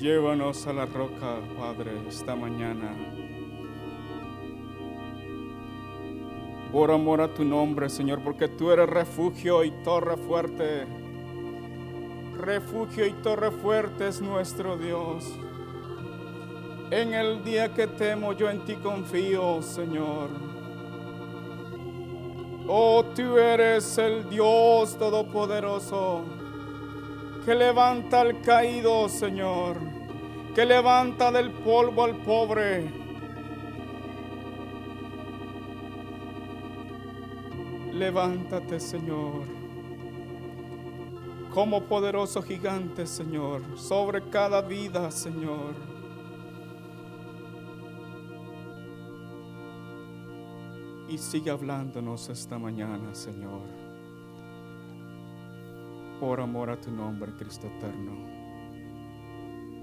Llévanos a la roca, Padre, esta mañana. Por amor a tu nombre, Señor, porque tú eres refugio y torre fuerte. Refugio y torre fuerte es nuestro Dios. En el día que temo, yo en ti confío, Señor. Oh, tú eres el Dios todopoderoso que levanta al caído, Señor, que levanta del polvo al pobre. Levántate, Señor, como poderoso gigante, Señor, sobre cada vida, Señor. Y sigue hablándonos esta mañana, Señor por amor a tu nombre, Cristo eterno.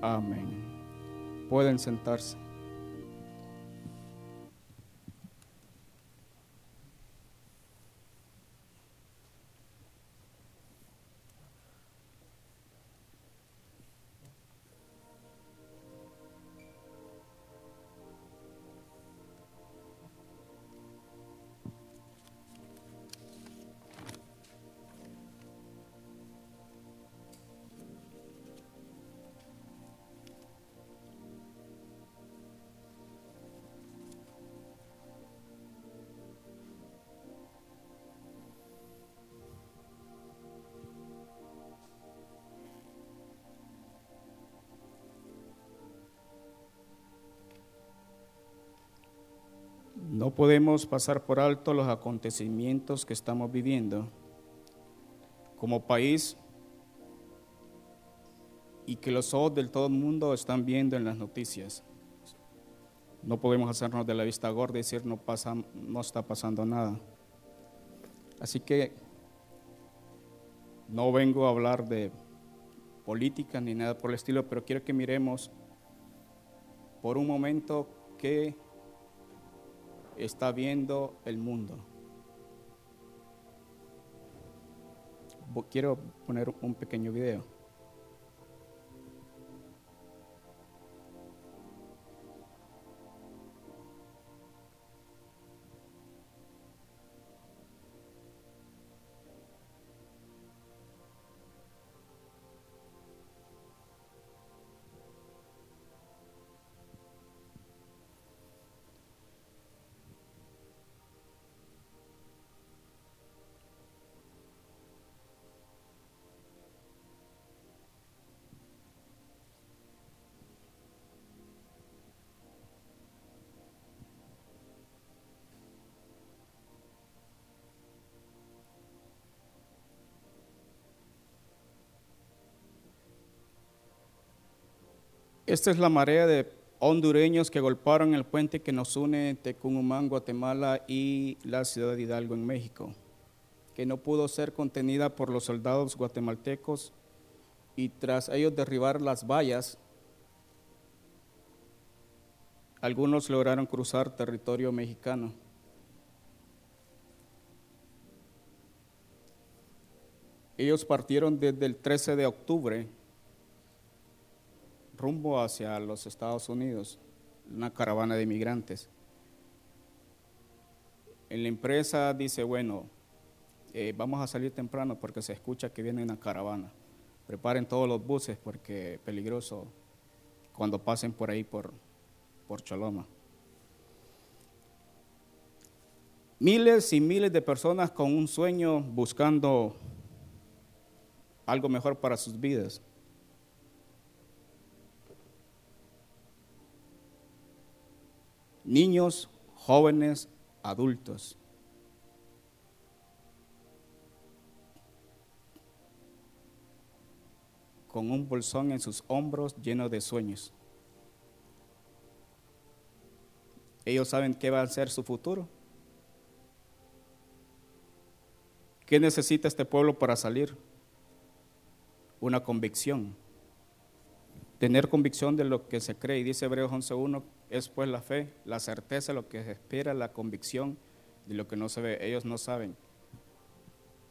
Amén. Pueden sentarse. No podemos pasar por alto los acontecimientos que estamos viviendo como país y que los ojos del todo el mundo están viendo en las noticias. No podemos hacernos de la vista gorda y decir no, pasa, no está pasando nada. Así que no vengo a hablar de política ni nada por el estilo, pero quiero que miremos por un momento que está viendo el mundo. Quiero poner un pequeño video. Esta es la marea de hondureños que golpearon el puente que nos une Tecumumán, Guatemala y la ciudad de Hidalgo en México, que no pudo ser contenida por los soldados guatemaltecos y tras ellos derribar las vallas, algunos lograron cruzar territorio mexicano. Ellos partieron desde el 13 de octubre rumbo hacia los Estados Unidos, una caravana de inmigrantes. En la empresa dice, bueno, eh, vamos a salir temprano porque se escucha que viene una caravana. Preparen todos los buses porque es peligroso cuando pasen por ahí por, por Choloma. Miles y miles de personas con un sueño buscando algo mejor para sus vidas. Niños, jóvenes, adultos. con un bolsón en sus hombros lleno de sueños. Ellos saben qué va a ser su futuro. ¿Qué necesita este pueblo para salir? Una convicción. Tener convicción de lo que se cree. Y dice Hebreos 11.1 es pues la fe, la certeza, lo que se espera, la convicción de lo que no se ve. Ellos no saben.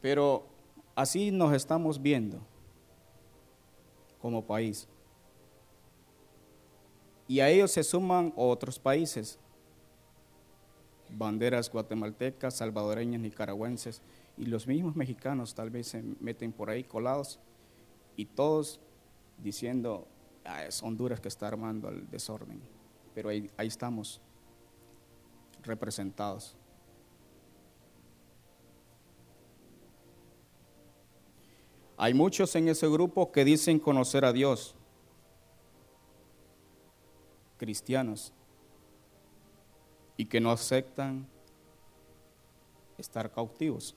Pero así nos estamos viendo como país. Y a ellos se suman otros países, banderas guatemaltecas, salvadoreñas, nicaragüenses, y los mismos mexicanos tal vez se meten por ahí colados, y todos diciendo, ah, es Honduras que está armando el desorden. Pero ahí, ahí estamos, representados. Hay muchos en ese grupo que dicen conocer a Dios, cristianos, y que no aceptan estar cautivos,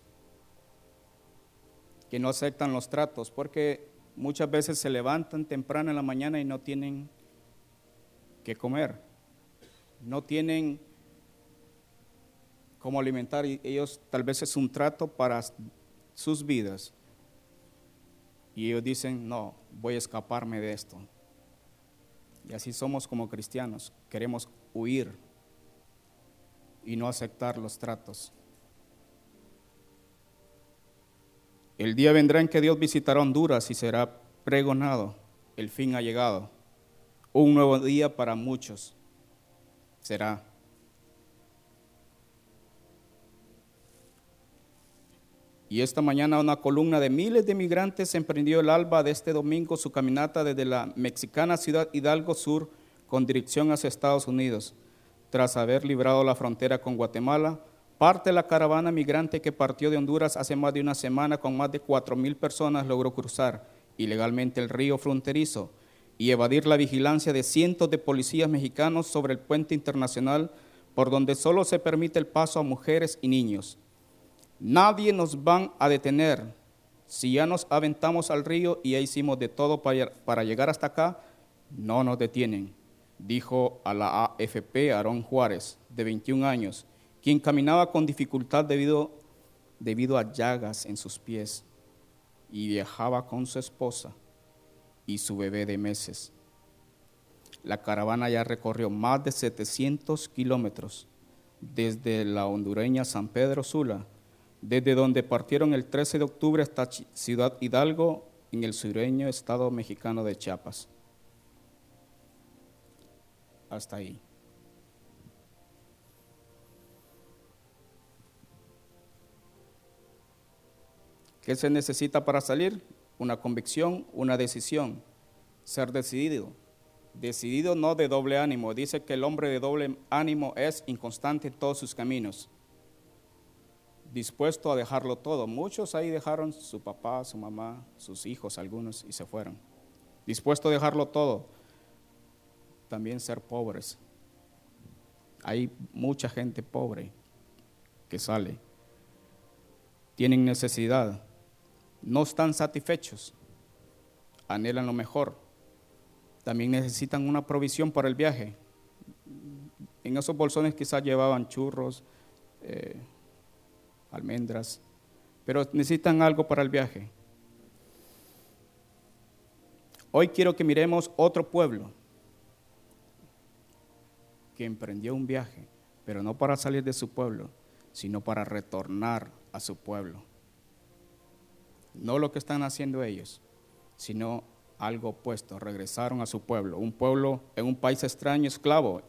que no aceptan los tratos, porque muchas veces se levantan temprano en la mañana y no tienen que comer, no tienen cómo alimentar, ellos tal vez es un trato para sus vidas. Y ellos dicen, no, voy a escaparme de esto. Y así somos como cristianos, queremos huir y no aceptar los tratos. El día vendrá en que Dios visitará Honduras y será pregonado, el fin ha llegado. Un nuevo día para muchos será. Y esta mañana una columna de miles de migrantes emprendió el alba de este domingo su caminata desde la mexicana ciudad Hidalgo Sur con dirección hacia Estados Unidos. Tras haber librado la frontera con Guatemala, parte de la caravana migrante que partió de Honduras hace más de una semana con más de cuatro mil personas logró cruzar ilegalmente el río fronterizo y evadir la vigilancia de cientos de policías mexicanos sobre el puente internacional por donde solo se permite el paso a mujeres y niños. Nadie nos van a detener. Si ya nos aventamos al río y ya hicimos de todo para llegar hasta acá, no nos detienen, dijo a la AFP Aarón Juárez, de 21 años, quien caminaba con dificultad debido, debido a llagas en sus pies y viajaba con su esposa y su bebé de meses. La caravana ya recorrió más de 700 kilómetros desde la hondureña San Pedro Sula desde donde partieron el 13 de octubre hasta Ciudad Hidalgo, en el sureño estado mexicano de Chiapas. Hasta ahí. ¿Qué se necesita para salir? Una convicción, una decisión, ser decidido. Decidido no de doble ánimo. Dice que el hombre de doble ánimo es inconstante en todos sus caminos dispuesto a dejarlo todo. Muchos ahí dejaron su papá, su mamá, sus hijos, algunos, y se fueron. Dispuesto a dejarlo todo. También ser pobres. Hay mucha gente pobre que sale. Tienen necesidad. No están satisfechos. Anhelan lo mejor. También necesitan una provisión para el viaje. En esos bolsones quizás llevaban churros, eh, almendras, pero necesitan algo para el viaje. Hoy quiero que miremos otro pueblo que emprendió un viaje, pero no para salir de su pueblo, sino para retornar a su pueblo. No lo que están haciendo ellos, sino algo opuesto. Regresaron a su pueblo, un pueblo en un país extraño, esclavo,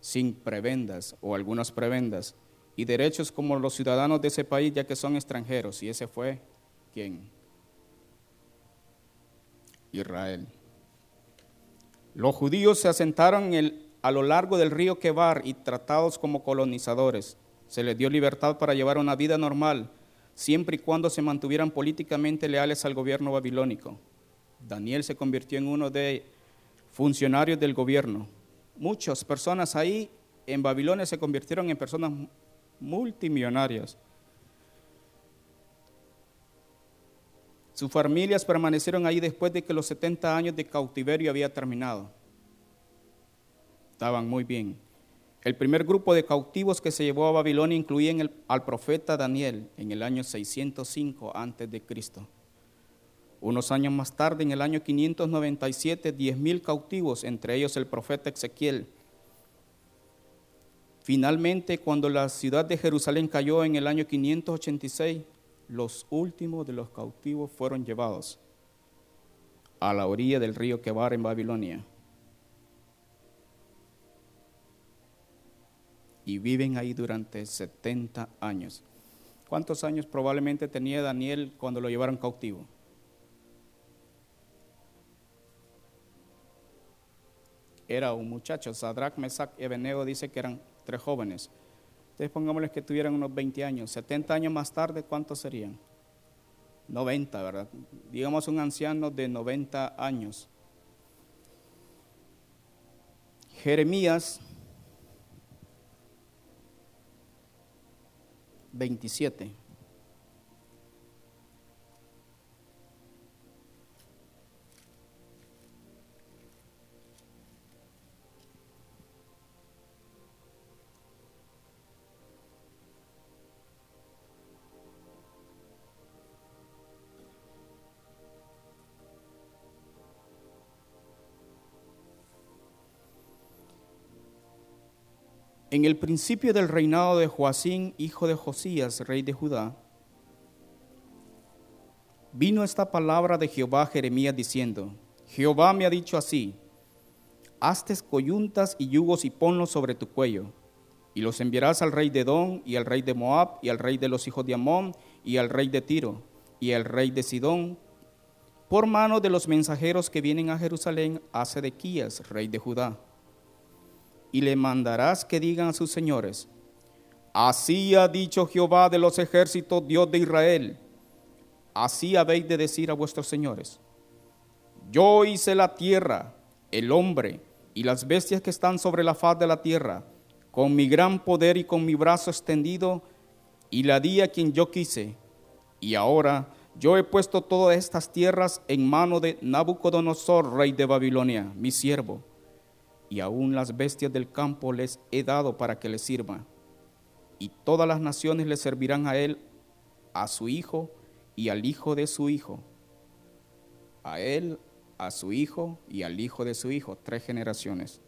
sin prebendas o algunas prebendas, y derechos como los ciudadanos de ese país ya que son extranjeros. Y ese fue quién? Israel. Los judíos se asentaron a lo largo del río Quebar y tratados como colonizadores. Se les dio libertad para llevar una vida normal, siempre y cuando se mantuvieran políticamente leales al gobierno babilónico. Daniel se convirtió en uno de funcionarios del gobierno. Muchas personas ahí en Babilonia se convirtieron en personas multimillonarias. Sus familias permanecieron ahí después de que los 70 años de cautiverio había terminado. Estaban muy bien. El primer grupo de cautivos que se llevó a Babilonia incluía al profeta Daniel en el año 605 a.C. Unos años más tarde, en el año 597, 10.000 cautivos, entre ellos el profeta Ezequiel, Finalmente, cuando la ciudad de Jerusalén cayó en el año 586, los últimos de los cautivos fueron llevados a la orilla del río Quebar en Babilonia. Y viven ahí durante 70 años. ¿Cuántos años probablemente tenía Daniel cuando lo llevaron cautivo? Era un muchacho, Sadrach, Mesach y Abednego dice que eran tres jóvenes. Entonces pongámosles que tuvieran unos 20 años. 70 años más tarde, ¿cuántos serían? 90, ¿verdad? Digamos un anciano de 90 años. Jeremías 27. En el principio del reinado de Joacín, hijo de Josías, rey de Judá, vino esta palabra de Jehová a Jeremías diciendo, Jehová me ha dicho así, hazte coyuntas y yugos y ponlos sobre tu cuello, y los enviarás al rey de Edom, y al rey de Moab, y al rey de los hijos de Amón, y al rey de Tiro, y al rey de Sidón, por mano de los mensajeros que vienen a Jerusalén a Sedequías, rey de Judá y le mandarás que digan a sus señores, así ha dicho Jehová de los ejércitos, Dios de Israel, así habéis de decir a vuestros señores, yo hice la tierra, el hombre y las bestias que están sobre la faz de la tierra, con mi gran poder y con mi brazo extendido, y la di a quien yo quise, y ahora yo he puesto todas estas tierras en mano de Nabucodonosor, rey de Babilonia, mi siervo y aún las bestias del campo les he dado para que les sirvan. Y todas las naciones le servirán a él, a su hijo y al hijo de su hijo. A él, a su hijo y al hijo de su hijo, tres generaciones.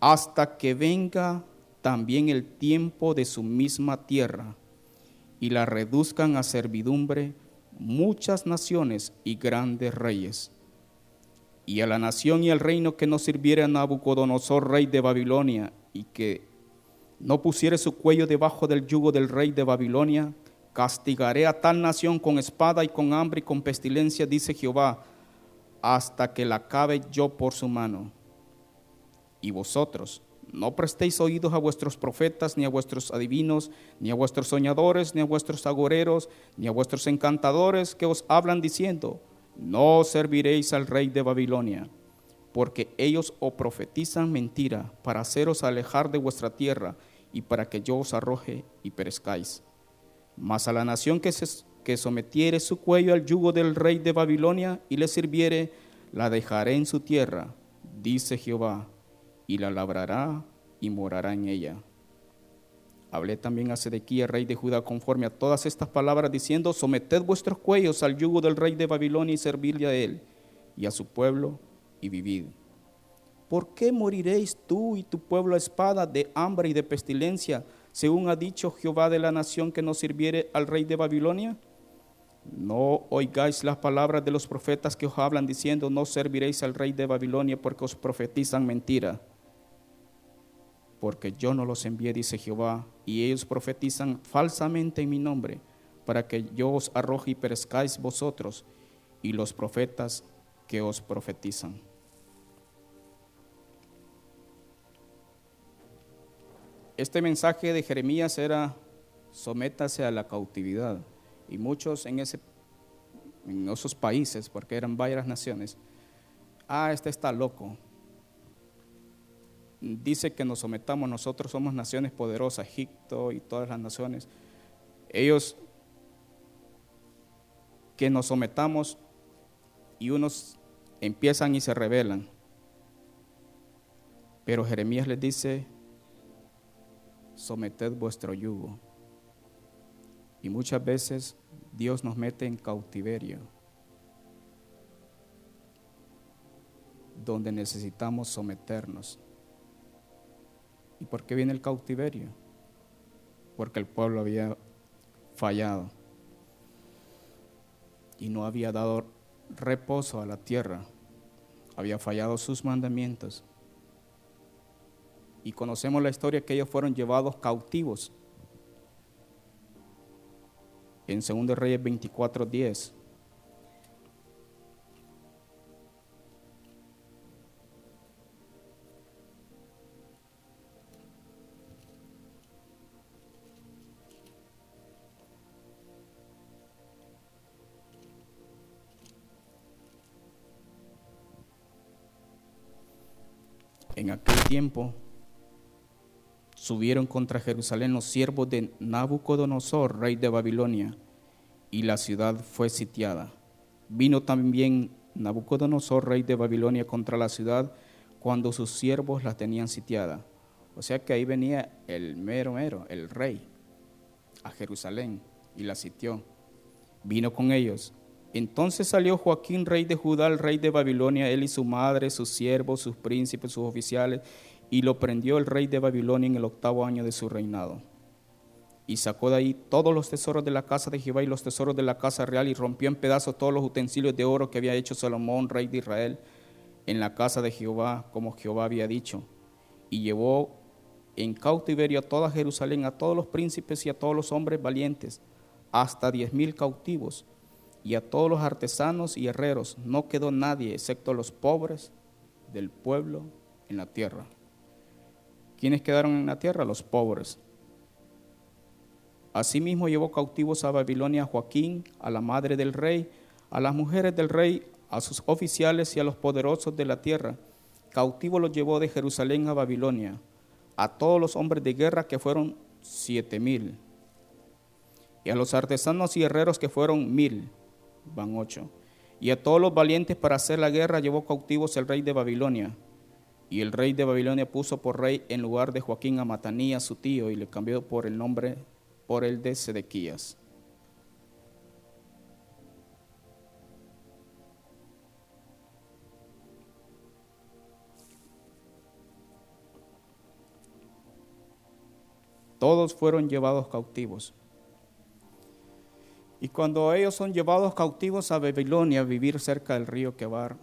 Hasta que venga también el tiempo de su misma tierra y la reduzcan a servidumbre muchas naciones y grandes reyes y a la nación y al reino que no sirviera a Nabucodonosor, rey de Babilonia, y que no pusiere su cuello debajo del yugo del rey de Babilonia, castigaré a tal nación con espada y con hambre y con pestilencia, dice Jehová, hasta que la acabe yo por su mano. Y vosotros, no prestéis oídos a vuestros profetas, ni a vuestros adivinos, ni a vuestros soñadores, ni a vuestros agoreros, ni a vuestros encantadores que os hablan diciendo, no serviréis al rey de Babilonia, porque ellos os profetizan mentira para haceros alejar de vuestra tierra y para que yo os arroje y perezcáis. Mas a la nación que, que sometiere su cuello al yugo del rey de Babilonia y le sirviere, la dejaré en su tierra, dice Jehová, y la labrará y morará en ella. Hablé también a Sedequía, rey de Judá, conforme a todas estas palabras, diciendo, someted vuestros cuellos al yugo del rey de Babilonia y servidle a él y a su pueblo y vivid. ¿Por qué moriréis tú y tu pueblo a espada de hambre y de pestilencia, según ha dicho Jehová de la nación que no sirviere al rey de Babilonia? No oigáis las palabras de los profetas que os hablan diciendo, no serviréis al rey de Babilonia porque os profetizan mentira porque yo no los envié, dice Jehová, y ellos profetizan falsamente en mi nombre, para que yo os arroje y perezcáis vosotros y los profetas que os profetizan. Este mensaje de Jeremías era, sométase a la cautividad. Y muchos en, ese, en esos países, porque eran varias naciones, ah, este está loco, dice que nos sometamos, nosotros somos naciones poderosas, Egipto y todas las naciones. Ellos que nos sometamos y unos empiezan y se rebelan. Pero Jeremías les dice, someted vuestro yugo. Y muchas veces Dios nos mete en cautiverio, donde necesitamos someternos. Por qué viene el cautiverio? Porque el pueblo había fallado y no había dado reposo a la tierra, había fallado sus mandamientos. Y conocemos la historia que ellos fueron llevados cautivos. En 2 Reyes 24:10. Tiempo subieron contra Jerusalén los siervos de Nabucodonosor, rey de Babilonia, y la ciudad fue sitiada. Vino también Nabucodonosor, rey de Babilonia, contra la ciudad cuando sus siervos la tenían sitiada. O sea que ahí venía el mero mero, el rey, a Jerusalén y la sitió. Vino con ellos entonces salió Joaquín, rey de Judá, el rey de Babilonia, él y su madre, sus siervos, sus príncipes, sus oficiales, y lo prendió el rey de Babilonia en el octavo año de su reinado. Y sacó de ahí todos los tesoros de la casa de Jehová y los tesoros de la casa real, y rompió en pedazos todos los utensilios de oro que había hecho Salomón, rey de Israel, en la casa de Jehová, como Jehová había dicho. Y llevó en cautiverio a toda Jerusalén, a todos los príncipes y a todos los hombres valientes, hasta diez mil cautivos y a todos los artesanos y herreros. No quedó nadie excepto los pobres del pueblo en la tierra. ¿Quiénes quedaron en la tierra? Los pobres. Asimismo llevó cautivos a Babilonia a Joaquín, a la madre del rey, a las mujeres del rey, a sus oficiales y a los poderosos de la tierra. Cautivo los llevó de Jerusalén a Babilonia, a todos los hombres de guerra que fueron siete mil, y a los artesanos y herreros que fueron mil van ocho. Y a todos los valientes para hacer la guerra llevó cautivos el rey de Babilonia. Y el rey de Babilonia puso por rey en lugar de Joaquín a Matanías, su tío, y le cambió por el nombre, por el de Sedequías. Todos fueron llevados cautivos. Y cuando ellos son llevados cautivos a Babilonia a vivir cerca del río Quebar,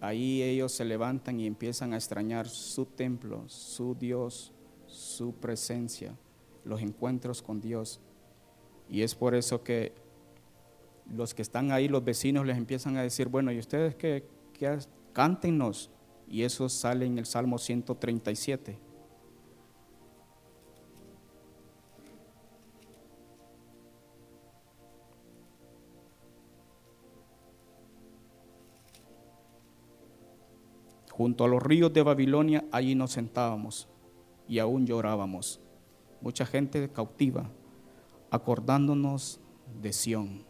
ahí ellos se levantan y empiezan a extrañar su templo, su Dios, su presencia, los encuentros con Dios. Y es por eso que los que están ahí, los vecinos, les empiezan a decir, bueno, ¿y ustedes qué? qué cántenos. Y eso sale en el Salmo 137. Junto a los ríos de Babilonia, allí nos sentábamos y aún llorábamos. Mucha gente cautiva, acordándonos de Sión.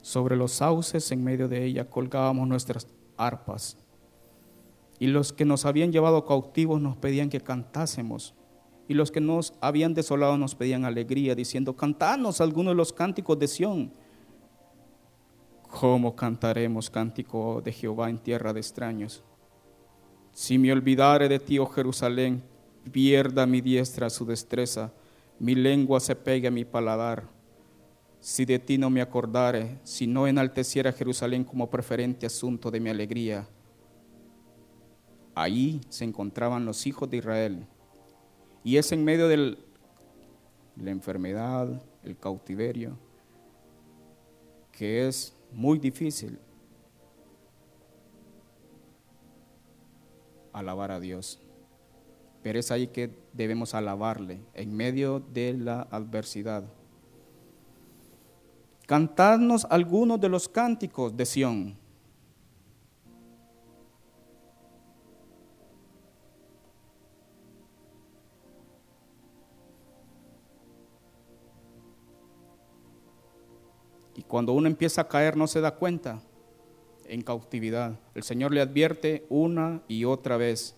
Sobre los sauces en medio de ella colgábamos nuestras arpas. Y los que nos habían llevado cautivos nos pedían que cantásemos. Y los que nos habían desolado nos pedían alegría, diciendo, cantanos algunos de los cánticos de Sión. ¿Cómo cantaremos cántico de Jehová en tierra de extraños? Si me olvidare de ti, oh Jerusalén, pierda mi diestra su destreza, mi lengua se pegue a mi paladar. Si de ti no me acordare, si no enalteciera Jerusalén como preferente asunto de mi alegría. Allí se encontraban los hijos de Israel. Y es en medio de la enfermedad, el cautiverio, que es muy difícil alabar a Dios. Pero es ahí que debemos alabarle, en medio de la adversidad. Cantadnos algunos de los cánticos de Sión. Cuando uno empieza a caer no se da cuenta en cautividad. El Señor le advierte una y otra vez.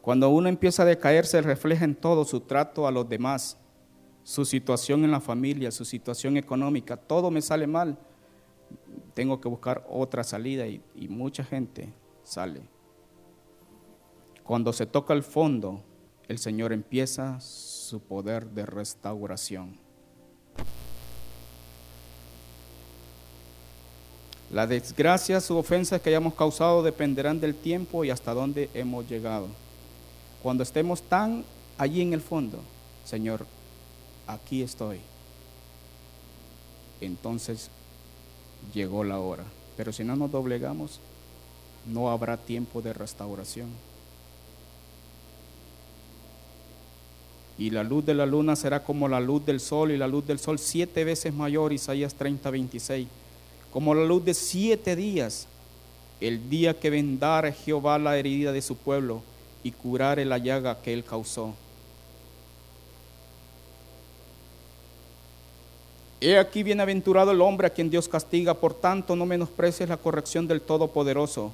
Cuando uno empieza a decaer se refleja en todo su trato a los demás, su situación en la familia, su situación económica, todo me sale mal. Tengo que buscar otra salida y, mucha gente sale. Cuando se toca el fondo, el Señor empieza su poder de restauración. Las desgracias u ofensas que hayamos causado dependerán del tiempo y hasta dónde hemos llegado. Cuando estemos tan allí en el fondo, Señor, aquí estoy. Entonces llegó la hora. Pero si no nos doblegamos, no habrá tiempo de restauración. Y la luz de la luna será como la luz del sol y la luz del sol siete veces mayor, Isaías 30, 26. Como la luz de siete días, el día que vendare Jehová la herida de su pueblo y curare la llaga que él causó. He aquí bienaventurado el hombre a quien Dios castiga, por tanto no menosprecies la corrección del Todopoderoso,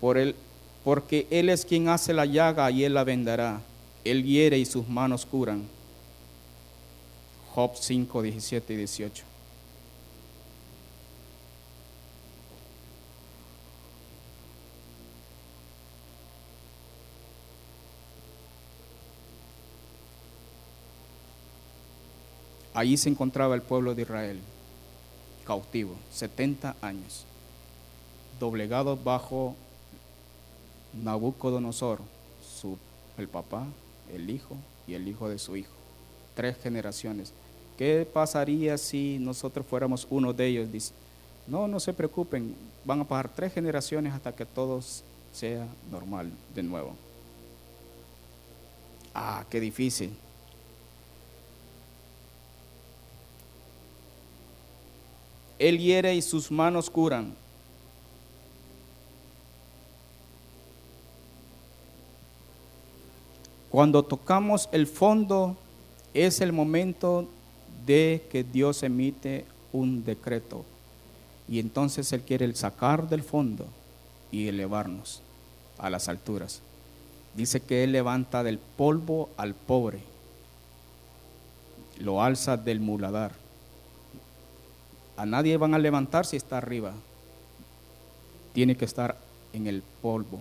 por él, porque Él es quien hace la llaga y Él la vendará. Él hiere y sus manos curan. Job 5, 17 y 18. Allí se encontraba el pueblo de Israel, cautivo, 70 años, doblegado bajo Nabucodonosor, su, el papá, el hijo y el hijo de su hijo. Tres generaciones. ¿Qué pasaría si nosotros fuéramos uno de ellos? Dice, no, no se preocupen, van a pasar tres generaciones hasta que todo sea normal de nuevo. Ah, qué difícil. Él hiere y sus manos curan. Cuando tocamos el fondo es el momento de que Dios emite un decreto. Y entonces Él quiere sacar del fondo y elevarnos a las alturas. Dice que Él levanta del polvo al pobre, lo alza del muladar. A nadie van a levantar si está arriba. Tiene que estar en el polvo.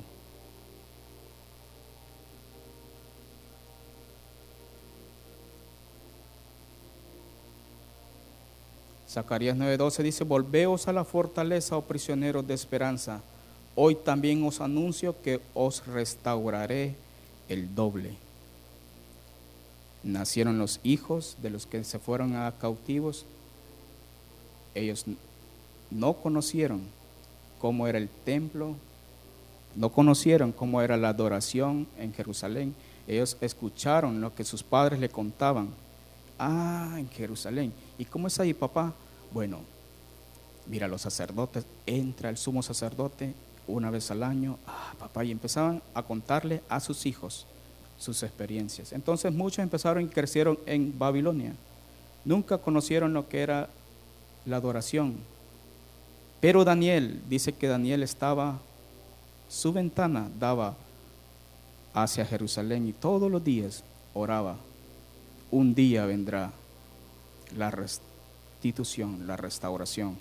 Zacarías 9:12 dice, volveos a la fortaleza, oh prisioneros de esperanza. Hoy también os anuncio que os restauraré el doble. Nacieron los hijos de los que se fueron a cautivos ellos no conocieron cómo era el templo, no conocieron cómo era la adoración en Jerusalén. Ellos escucharon lo que sus padres le contaban. Ah, en Jerusalén. ¿Y cómo es ahí, papá? Bueno, mira, los sacerdotes, entra el sumo sacerdote una vez al año. Ah, papá, y empezaban a contarle a sus hijos sus experiencias. Entonces muchos empezaron y crecieron en Babilonia. Nunca conocieron lo que era la adoración. Pero Daniel, dice que Daniel estaba, su ventana daba hacia Jerusalén y todos los días oraba. Un día vendrá la restitución, la restauración.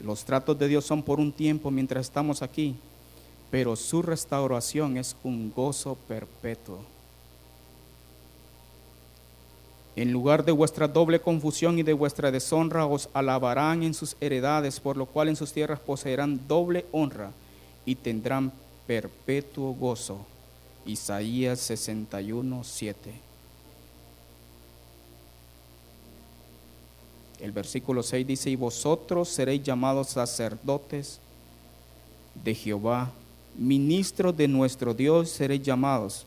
Los tratos de Dios son por un tiempo mientras estamos aquí pero su restauración es un gozo perpetuo. En lugar de vuestra doble confusión y de vuestra deshonra os alabarán en sus heredades, por lo cual en sus tierras poseerán doble honra y tendrán perpetuo gozo. Isaías 61, 7. El versículo 6 dice, y vosotros seréis llamados sacerdotes de Jehová ministros de nuestro Dios seréis llamados.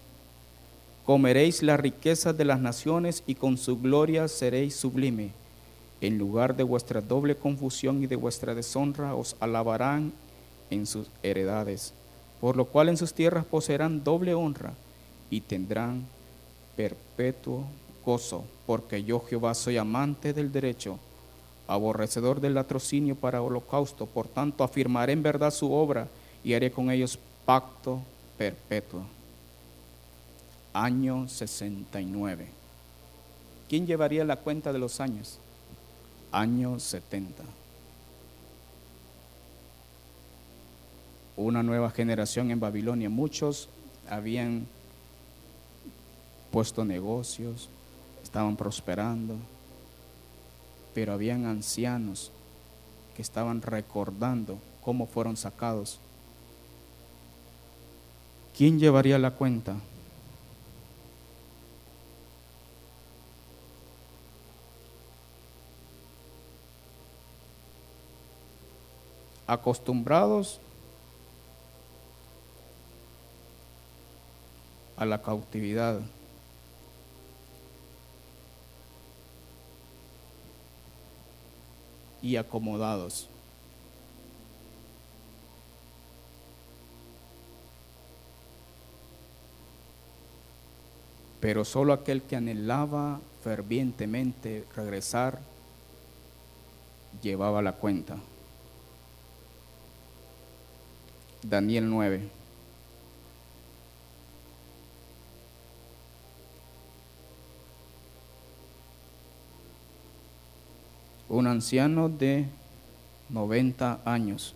Comeréis la riqueza de las naciones y con su gloria seréis sublime. En lugar de vuestra doble confusión y de vuestra deshonra os alabarán en sus heredades, por lo cual en sus tierras poseerán doble honra y tendrán perpetuo gozo, porque yo Jehová soy amante del derecho, aborrecedor del latrocinio para holocausto, por tanto afirmaré en verdad su obra y haré con ellos pacto perpetuo. Año 69. ¿Quién llevaría la cuenta de los años? Año 70. Una nueva generación en Babilonia. Muchos habían puesto negocios, estaban prosperando, pero habían ancianos que estaban recordando cómo fueron sacados. ¿Quién llevaría la cuenta? acostumbrados a la cautividad. y acomodados. Pero solo aquel que anhelaba fervientemente regresar llevaba la cuenta. Daniel 9. Un anciano de 90 años.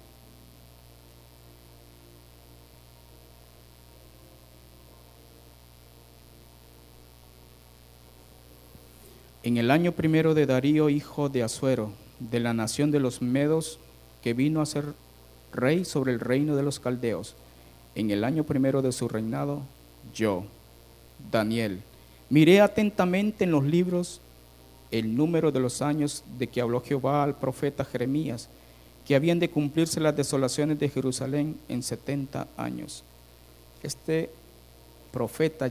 En el año primero de Darío, hijo de Azuero, de la nación de los Medos, que vino a ser rey sobre el reino de los caldeos, en el año primero de su reinado, yo, Daniel, miré atentamente en los libros el número de los años de que habló Jehová al profeta Jeremías, que habían de cumplirse las desolaciones de Jerusalén en 70 años. Este profeta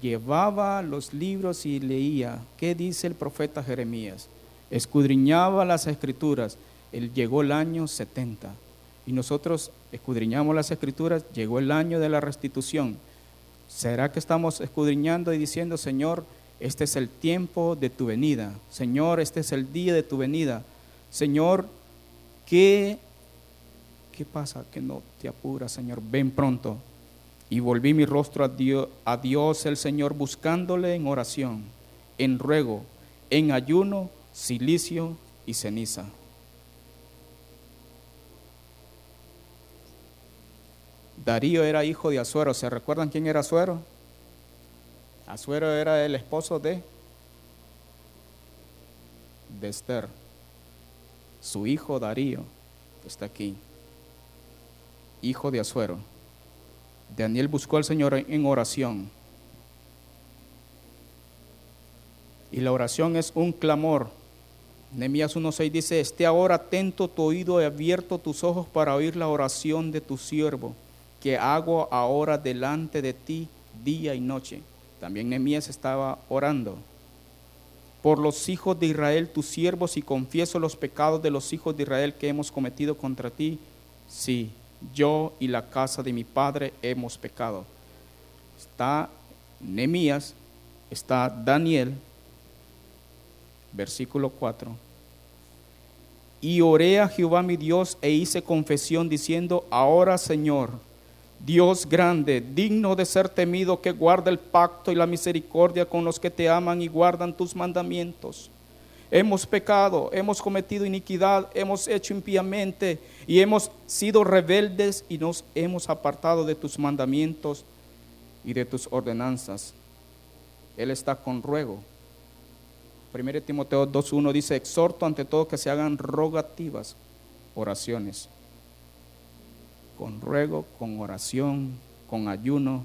llevaba los libros y leía, ¿qué dice el profeta Jeremías? Escudriñaba las escrituras él llegó el año 70 y nosotros escudriñamos las escrituras, llegó el año de la restitución. ¿Será que estamos escudriñando y diciendo, Señor, este es el tiempo de tu venida? Señor, este es el día de tu venida. Señor, ¿qué, qué pasa? Que no te apuras, Señor. Ven pronto. Y volví mi rostro a Dios, el Señor buscándole en oración, en ruego, en ayuno, silicio y ceniza. Darío era hijo de Azuero. ¿Se recuerdan quién era Azuero? Azuero era el esposo de, de Esther. Su hijo Darío está aquí. Hijo de Azuero. Daniel buscó al Señor en oración. Y la oración es un clamor. Nehemías 1.6 dice, esté ahora atento tu oído y abierto tus ojos para oír la oración de tu siervo que hago ahora delante de ti día y noche. También Nehemías estaba orando por los hijos de Israel, tus siervos, y confieso los pecados de los hijos de Israel que hemos cometido contra ti. Sí, yo y la casa de mi padre hemos pecado. Está Nehemías, está Daniel, versículo 4. Y oré a Jehová mi Dios e hice confesión diciendo, ahora Señor, Dios grande, digno de ser temido, que guarda el pacto y la misericordia con los que te aman y guardan tus mandamientos. Hemos pecado, hemos cometido iniquidad, hemos hecho impíamente y hemos sido rebeldes y nos hemos apartado de tus mandamientos y de tus ordenanzas. Él está con ruego. 1 Timoteo 2.1 dice, exhorto ante todo que se hagan rogativas, oraciones con ruego, con oración, con ayuno.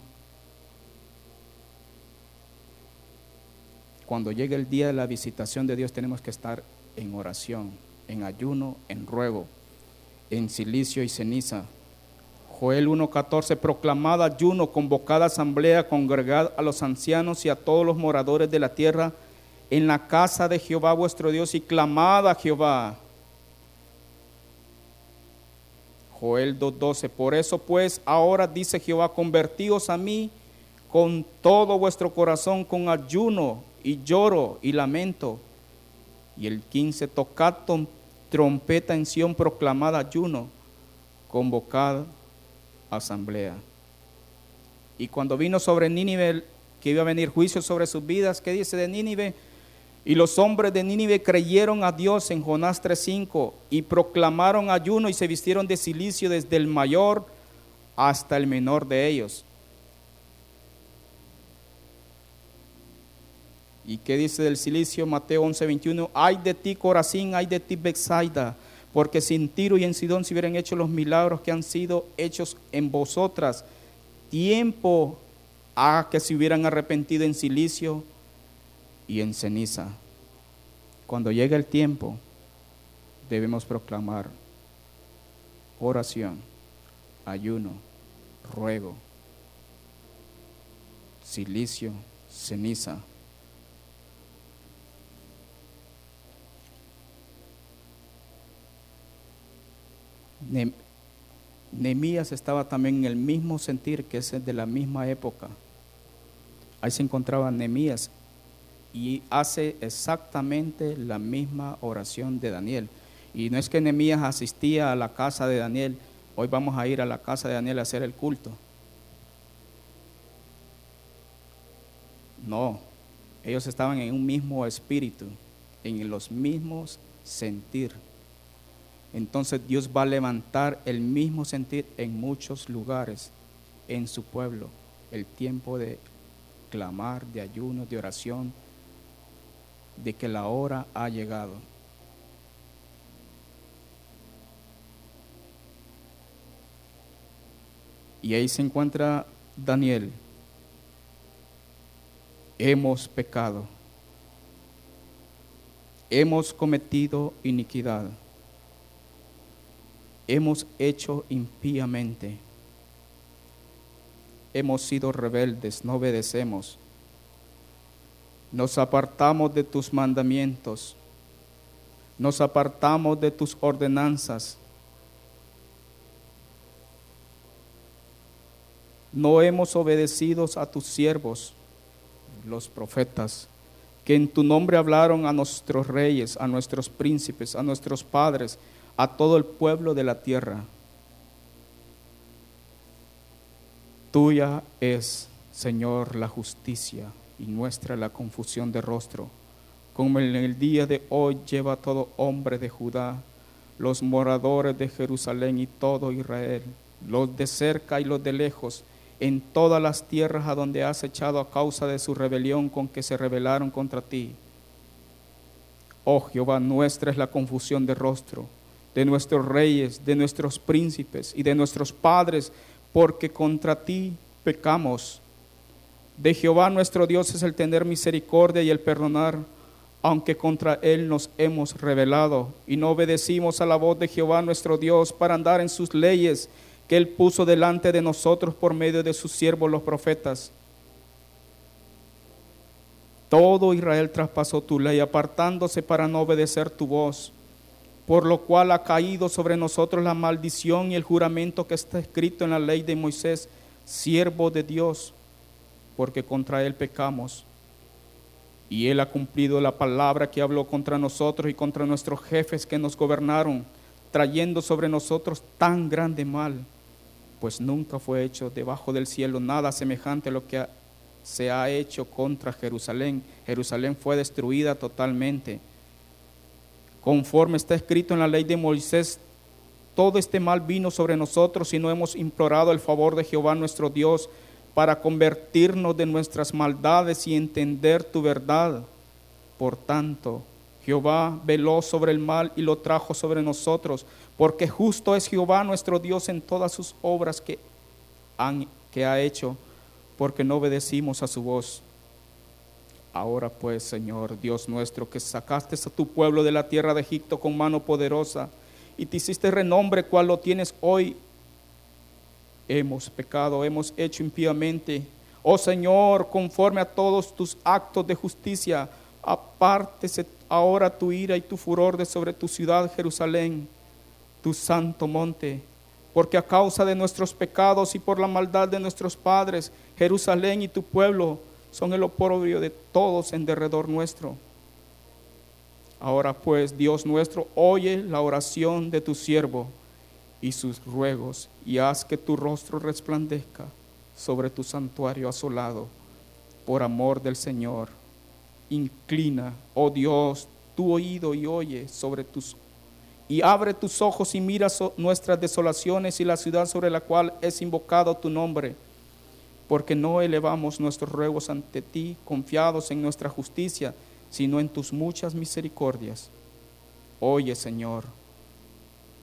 Cuando llegue el día de la visitación de Dios tenemos que estar en oración, en ayuno, en ruego, en silicio y ceniza. Joel 1.14, proclamada ayuno, convocada asamblea, congregad a los ancianos y a todos los moradores de la tierra en la casa de Jehová vuestro Dios y clamad a Jehová Joel 2.12, por eso pues ahora dice Jehová, convertíos a mí con todo vuestro corazón, con ayuno y lloro y lamento. Y el 15, tocad trompeta en Sión, proclamada ayuno, convocad asamblea. Y cuando vino sobre Nínive, que iba a venir juicio sobre sus vidas, ¿qué dice de Nínive? Y los hombres de Nínive creyeron a Dios en Jonás 3:5 y proclamaron ayuno y se vistieron de silicio desde el mayor hasta el menor de ellos. ¿Y qué dice del silicio? Mateo 11, 21. Ay de ti, Corazín, ay de ti, Bexaida, porque sin Tiro y en Sidón se hubieran hecho los milagros que han sido hechos en vosotras, tiempo a que se hubieran arrepentido en silicio y en ceniza. Cuando llegue el tiempo, debemos proclamar oración, ayuno, ruego, silicio, ceniza. Nemías estaba también en el mismo sentir que es de la misma época. Ahí se encontraba Nemías y hace exactamente la misma oración de Daniel. Y no es que Nemías asistía a la casa de Daniel, hoy vamos a ir a la casa de Daniel a hacer el culto. No, ellos estaban en un mismo espíritu, en los mismos sentir. Entonces Dios va a levantar el mismo sentir en muchos lugares en su pueblo. El tiempo de clamar, de ayuno, de oración, de que la hora ha llegado. Y ahí se encuentra Daniel. Hemos pecado. Hemos cometido iniquidad. Hemos hecho impíamente. Hemos sido rebeldes, no obedecemos. Nos apartamos de tus mandamientos. Nos apartamos de tus ordenanzas no hemos obedecido a tus siervos, los profetas, que en tu nombre hablaron a nuestros reyes, a nuestros príncipes, a nuestros padres, a todo el pueblo de la tierra. Tuya es, Señor, la justicia y nuestra la confusión de rostro, como en el día de hoy lleva todo hombre de Judá, los moradores de Jerusalén y todo Israel, los de cerca y los de lejos, en todas las tierras a donde has echado a causa de su rebelión con que se rebelaron contra ti. Oh Jehová, nuestra es la confusión de rostro de nuestros reyes, de nuestros príncipes y de nuestros padres, porque contra ti pecamos. De Jehová nuestro Dios es el tener misericordia y el perdonar, aunque contra Él nos hemos rebelado y no obedecimos a la voz de Jehová nuestro Dios para andar en sus leyes que Él puso delante de nosotros por medio de sus siervos los profetas. Todo Israel traspasó tu ley, apartándose para no obedecer tu voz, por lo cual ha caído sobre nosotros la maldición y el juramento que está escrito en la ley de Moisés, siervo de Dios, porque contra Él pecamos. Y Él ha cumplido la palabra que habló contra nosotros y contra nuestros jefes que nos gobernaron, trayendo sobre nosotros tan grande mal pues nunca fue hecho debajo del cielo nada semejante a lo que se ha hecho contra Jerusalén. Jerusalén fue destruida totalmente. Conforme está escrito en la ley de Moisés, todo este mal vino sobre nosotros y no hemos implorado el favor de Jehová nuestro Dios para convertirnos de nuestras maldades y entender tu verdad. Por tanto, Jehová veló sobre el mal y lo trajo sobre nosotros, porque justo es Jehová nuestro Dios en todas sus obras que, que ha hecho, porque no obedecimos a su voz. Ahora pues, Señor, Dios nuestro, que sacaste a tu pueblo de la tierra de Egipto con mano poderosa y te hiciste renombre cual lo tienes hoy, hemos pecado, hemos hecho impíamente. Oh Señor, conforme a todos tus actos de justicia, apártese ahora tu ira y tu furor de sobre tu ciudad Jerusalén, tu santo monte, porque a causa de nuestros pecados y por la maldad de nuestros padres, Jerusalén y tu pueblo son el oprobio de todos en derredor nuestro. Ahora pues, Dios nuestro, oye la oración de tu siervo y sus ruegos, y haz que tu rostro resplandezca sobre tu santuario asolado, por amor del Señor inclina, oh Dios, tu oído y oye sobre tus y abre tus ojos y mira nuestras desolaciones y la ciudad sobre la cual es invocado tu nombre. Porque no elevamos nuestros ruegos ante ti confiados en nuestra justicia, sino en tus muchas misericordias. Oye, Señor,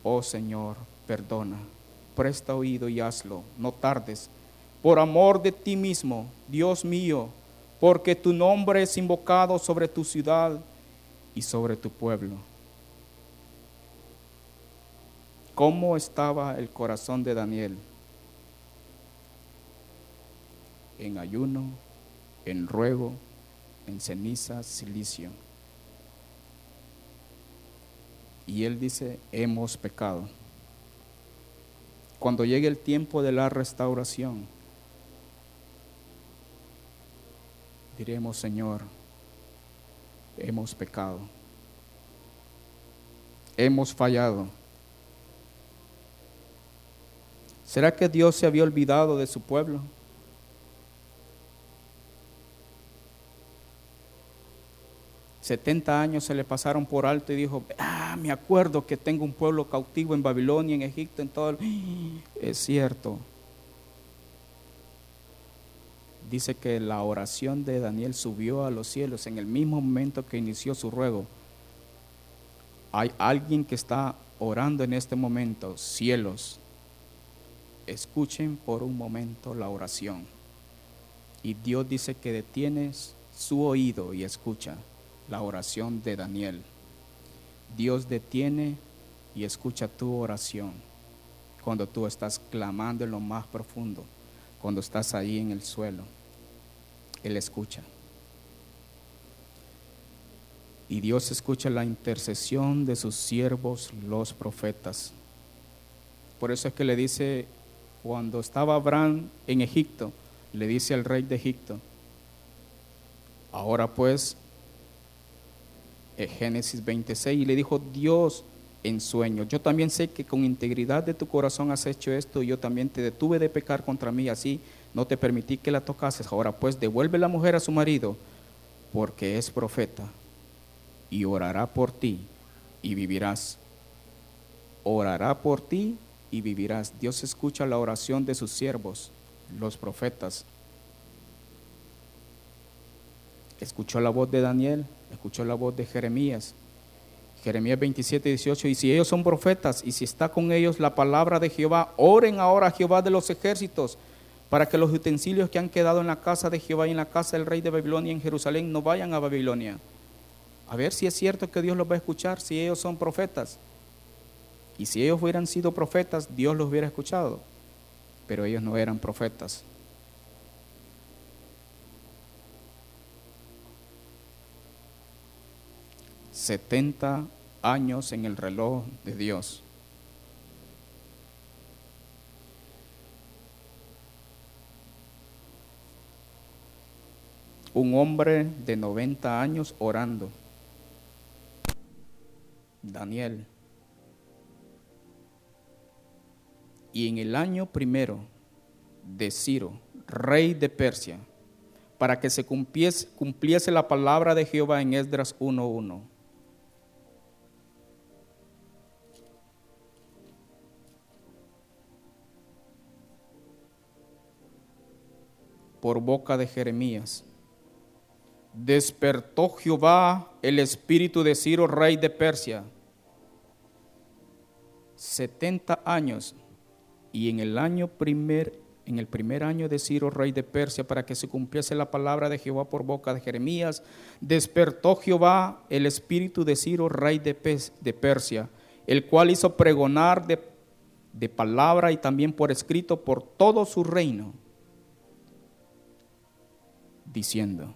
oh Señor, perdona, presta oído y hazlo, no tardes, por amor de ti mismo, Dios mío, porque tu nombre es invocado sobre tu ciudad y sobre tu pueblo. ¿Cómo estaba el corazón de Daniel? En ayuno, en ruego, en ceniza, silicio. Y él dice, hemos pecado. Cuando llegue el tiempo de la restauración, diremos, Señor, hemos pecado, hemos fallado. ¿Será que Dios se había olvidado de su pueblo? 70 años se le pasaron por alto y dijo, ah, me acuerdo que tengo un pueblo cautivo en Babilonia, en Egipto, en todo el... Es cierto. Dice que la oración de Daniel subió a los cielos en el mismo momento que inició su ruego. Hay alguien que está orando en este momento, cielos. Escuchen por un momento la oración. Y Dios dice que detienes su oído y escucha la oración de Daniel. Dios detiene y escucha tu oración cuando tú estás clamando en lo más profundo, cuando estás ahí en el suelo. Él escucha. Y Dios escucha la intercesión de sus siervos, los profetas. Por eso es que le dice, cuando estaba Abraham en Egipto, le dice al rey de Egipto, ahora pues Génesis 26, y le dijo Dios en sueño, yo también sé que con integridad de tu corazón has hecho esto, y yo también te detuve de pecar contra mí, así no te permití que la tocases. Ahora pues devuelve la mujer a su marido, porque es profeta, y orará por ti, y vivirás. Orará por ti y vivirás. Dios escucha la oración de sus siervos, los profetas. Escuchó la voz de Daniel, escuchó la voz de Jeremías. Jeremías 27, 18, y si ellos son profetas y si está con ellos la palabra de Jehová, oren ahora a Jehová de los ejércitos para que los utensilios que han quedado en la casa de Jehová y en la casa del rey de Babilonia en Jerusalén no vayan a Babilonia. A ver si es cierto que Dios los va a escuchar, si ellos son profetas. Y si ellos hubieran sido profetas, Dios los hubiera escuchado. Pero ellos no eran profetas. 70 años en el reloj de Dios. Un hombre de 90 años orando. Daniel. Y en el año primero de Ciro, rey de Persia, para que se cumpliese, la palabra de Jehová en Esdras 1.1 por boca de Jeremías. Despertó Jehová el espíritu de Ciro, rey de Persia. 70 años y en el año primer en el primer año de Ciro, rey de Persia, para que se cumpliese la palabra de Jehová por boca de Jeremías, despertó Jehová el espíritu de Ciro, rey de, Persia, el cual hizo pregonar de, de palabra y también por escrito por todo su reino diciendo,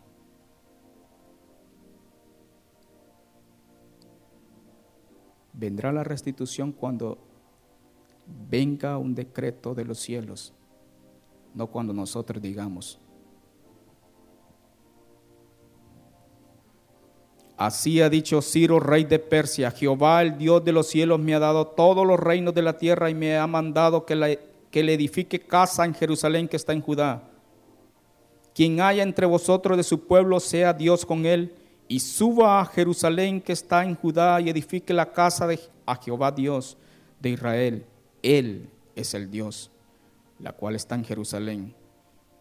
vendrá la restitución cuando venga un decreto de los cielos, no cuando nosotros digamos. Así ha dicho Ciro, rey de Persia, Jehová, el Dios de los cielos, me ha dado todos los reinos de la tierra y me ha mandado que, que le edifique casa en Jerusalén que está en Judá quien haya entre vosotros de su pueblo, sea Dios con él, y suba a Jerusalén que está en Judá y edifique la casa de Jehová Dios de Israel. Él es el Dios, la cual está en Jerusalén.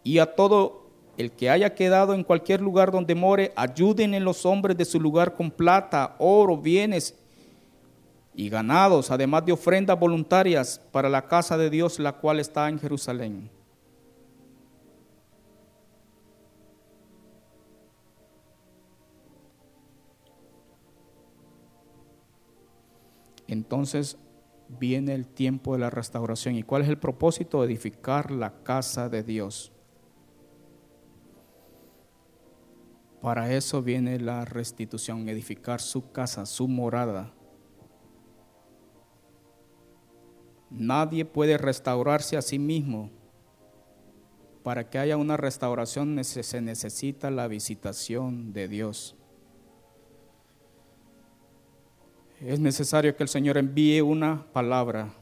y a todo el que haya quedado en cualquier lugar donde more, ayuden en los hombres de su lugar con plata, oro, bienes y ganados, además de ofrendas voluntarias para la casa de Dios, la cual está en Jerusalén. Entonces viene el tiempo de la restauración. ¿Y cuál es el propósito? Edificar la casa de Dios. Para eso viene la restitución, edificar su casa, su morada. Nadie puede restaurarse a sí mismo. Para que haya una restauración se necesita la visitación de Dios. Es necesario que el Señor envíe una palabra.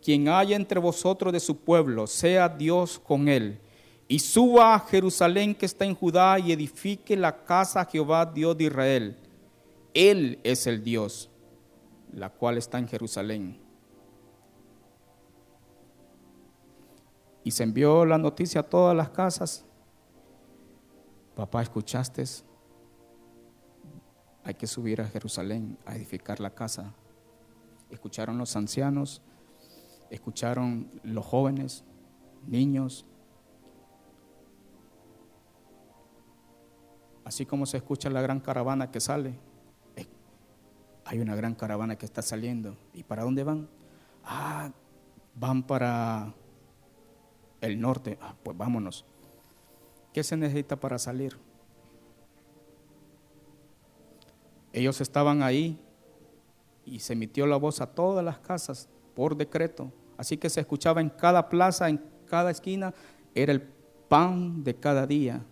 Quien haya entre vosotros de su pueblo, sea Dios con él. Y suba a Jerusalén que está en Judá y edifique la casa a Jehová, Dios de Israel. Él es el Dios, la cual está en Jerusalén. Y se envió la noticia a todas las casas. Papá, ¿escuchaste? Hay que subir a Jerusalén a edificar la casa. Escucharon los ancianos, escucharon los jóvenes, niños. Así como se escucha la gran caravana que sale, hay una gran caravana que está saliendo. ¿Y para dónde van? Ah, van para el norte, ah, pues vámonos. ¿Qué se necesita para salir? Ellos estaban ahí y se emitió la voz a todas las casas por decreto. Así que se escuchaba en cada plaza, en cada esquina, era el pan de cada día.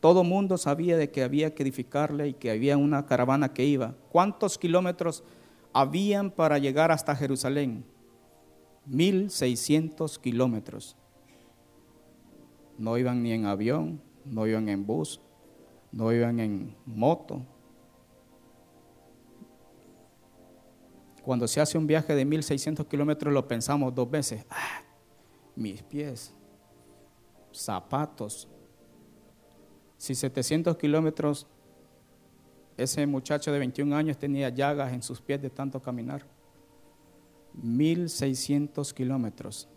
Todo mundo sabía de que había que edificarle y que había una caravana que iba. ¿Cuántos kilómetros habían para llegar hasta Jerusalén? 1600 kilómetros. No iban ni en avión, no iban en bus, no iban en moto. Cuando se hace un viaje de 1600 kilómetros lo pensamos dos veces. Ah, mis pies, zapatos. Si 700 kilómetros, ese muchacho de 21 años tenía llagas en sus pies de tanto caminar. 1600 kilómetros.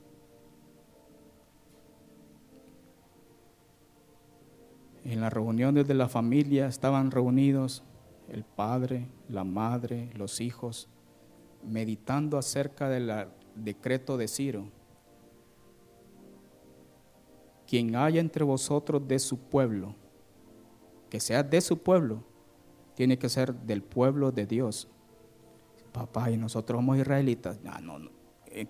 En las reuniones de la familia estaban reunidos el padre, la madre, los hijos, meditando acerca del decreto de Ciro. Quien haya entre vosotros de su pueblo, que sea de su pueblo, tiene que ser del pueblo de Dios. Papá, y nosotros somos israelitas. Ah, no, no. Eh,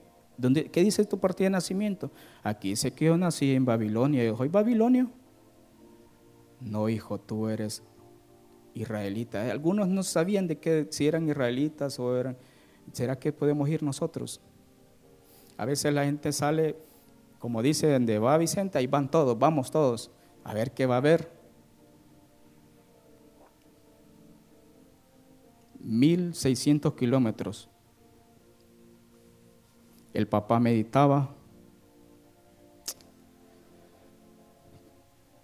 ¿Qué dice tu partida de nacimiento? Aquí dice que yo nací en Babilonia. Yo soy babilonio. No, hijo, tú eres israelita. Algunos no sabían de qué, si eran israelitas o eran. ¿Será que podemos ir nosotros? A veces la gente sale, como dice, donde va Vicente, ahí van todos, vamos todos, a ver qué va a haber. 1600 kilómetros. El papá meditaba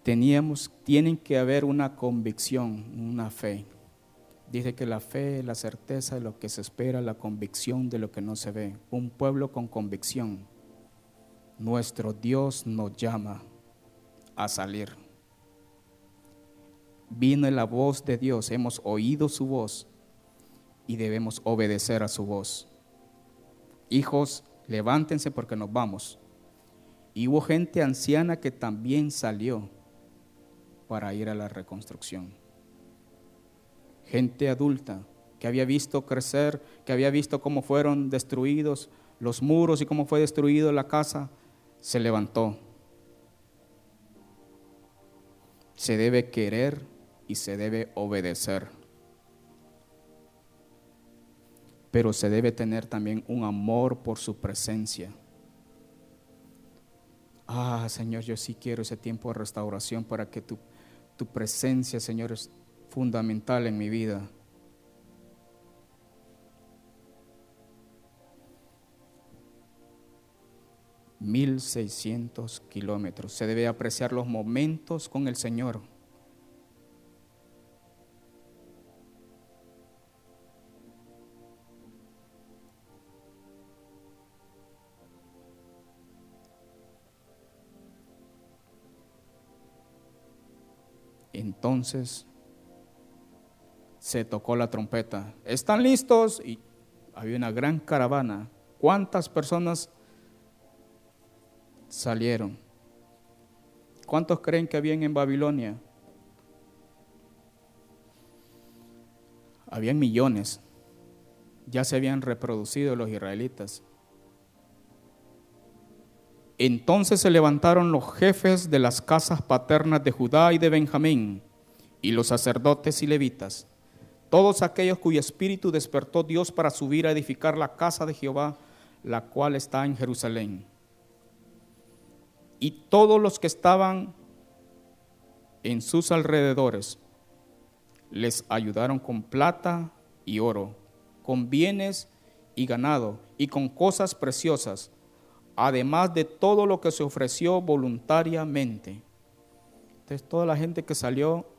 teníamos, tienen que haber una convicción, una fe. Dice que la fe la certeza de lo que se espera, la convicción de lo que no se ve. Un pueblo con convicción. Nuestro Dios nos llama a salir. Vino la voz de Dios, hemos oído su voz y debemos obedecer a su voz. Hijos, levántense porque nos vamos. Y hubo gente anciana que también salió para ir a la reconstrucción. Gente adulta que había visto crecer, que había visto cómo fueron destruidos los muros y cómo fue destruida la casa, se levantó. Se debe querer y se debe obedecer. Pero se debe tener también un amor por su presencia. Ah, Señor, yo sí quiero ese tiempo de restauración para que tu tu presencia, Señor, fundamental en mi vida. 1600 kilómetros. Se debe apreciar los momentos con el Señor. Entonces se tocó la trompeta. ¿Están listos? Y había una gran caravana. ¿Cuántas personas salieron? ¿Cuántos creen que habían en Babilonia? Habían millones. Ya se habían reproducido los israelitas. Entonces se levantaron los jefes de las casas paternas de Judá y de Benjamín, y los sacerdotes y levitas, todos aquellos cuyo espíritu despertó Dios para subir a edificar la casa de Jehová, la cual está en Jerusalén. Y todos los que estaban en sus alrededores les ayudaron con plata y oro, con bienes y ganado, y con cosas preciosas, además de todo lo que se ofreció voluntariamente. Entonces toda la gente que salió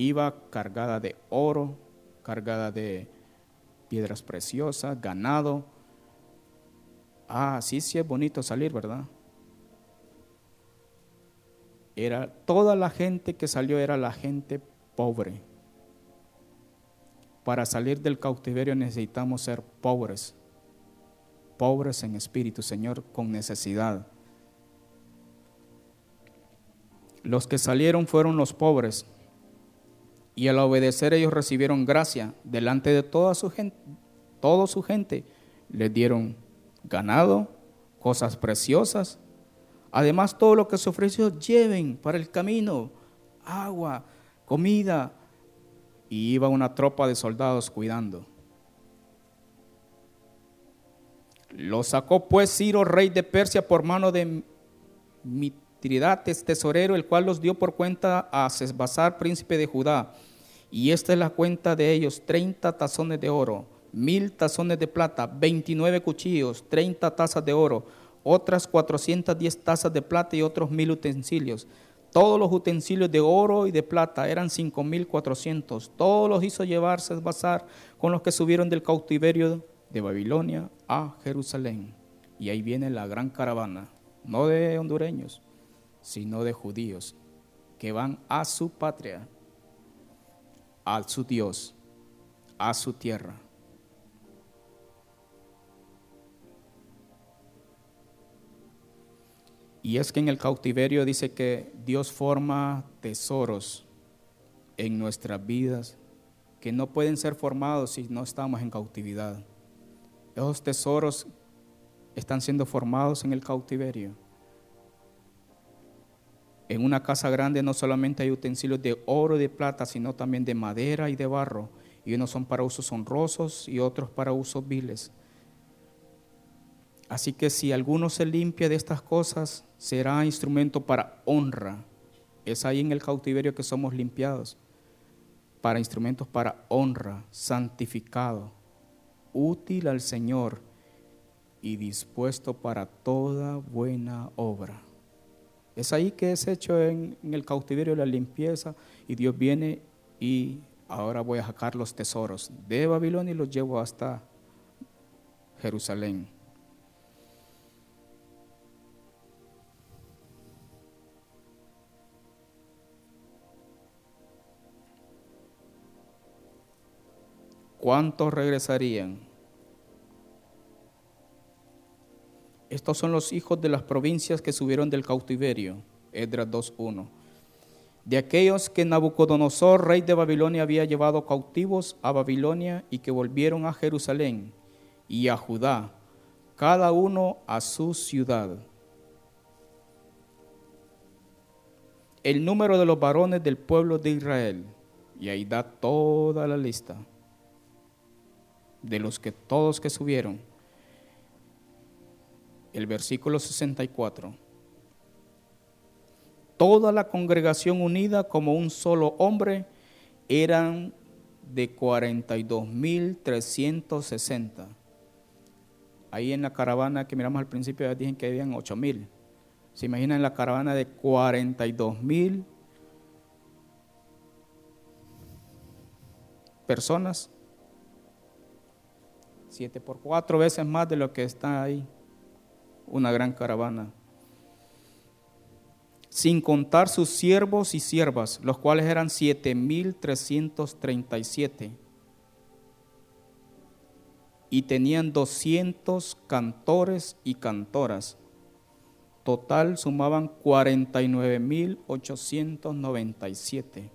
iba cargada de oro, cargada de piedras preciosas, ganado. Ah, sí, sí es bonito salir, ¿verdad? Era toda la gente que salió era la gente pobre. Para salir del cautiverio necesitamos ser pobres, pobres en espíritu, Señor, con necesidad. Los que salieron fueron los pobres, y al obedecer ellos recibieron gracia delante de toda su gente, toda su gente les dieron ganado, cosas preciosas. Además, todo lo que se ofreció, lleven para el camino, agua, comida. Y iba una tropa de soldados cuidando. Lo sacó pues Ciro, rey de Persia, por mano de Mitridates, tesorero, el cual los dio por cuenta a Sesbazar, príncipe de Judá y esta es la cuenta de ellos, 30 tazones de oro, mil tazones de plata, 29 cuchillos, 30 tazas de oro, otras 410 tazas de plata y otros mil utensilios. Todos los utensilios de oro y de plata eran 5.400. Todos los hizo llevarse a bazar con los que subieron del cautiverio de Babilonia a Jerusalén. Y ahí viene la gran caravana, no de hondureños, sino de judíos, que van a su patria a su Dios, a su tierra. Y es que en el cautiverio dice que Dios forma tesoros en nuestras vidas que no pueden ser formados si no estamos en cautividad. Esos tesoros están siendo formados en el cautiverio. En una casa grande no solamente hay utensilios de oro y de plata, sino también de madera y de barro. Y unos son para usos honrosos y otros para usos viles. Así que si alguno se limpia de estas cosas, será instrumento para honra. Es ahí en el cautiverio que somos limpiados. Para instrumentos para honra, santificado, útil al Señor y dispuesto para toda buena obra. Es ahí que es hecho en, el cautiverio la limpieza y Dios viene y ahora voy a sacar los tesoros de Babilonia y los llevo hasta Jerusalén. ¿Cuántos regresarían? Estos son los hijos de las provincias que subieron del cautiverio. Edras 2.1. De aquellos que Nabucodonosor, rey de Babilonia, había llevado cautivos a Babilonia y que volvieron a Jerusalén y a Judá, cada uno a su ciudad. El número de los varones del pueblo de Israel, y ahí da toda la lista de los que todos que subieron el versículo 64. Toda la congregación unida como un solo hombre eran de 42.360. Ahí en la caravana que miramos al principio ya dije que habían 8 mil. ¿Se imaginan la caravana de 42 mil personas? Siete por cuatro veces más de lo que está ahí. Una gran caravana. Sin contar sus siervos y siervas, los cuales eran 7337 y tenían 200 cantores y cantoras. Total sumaban 49.897.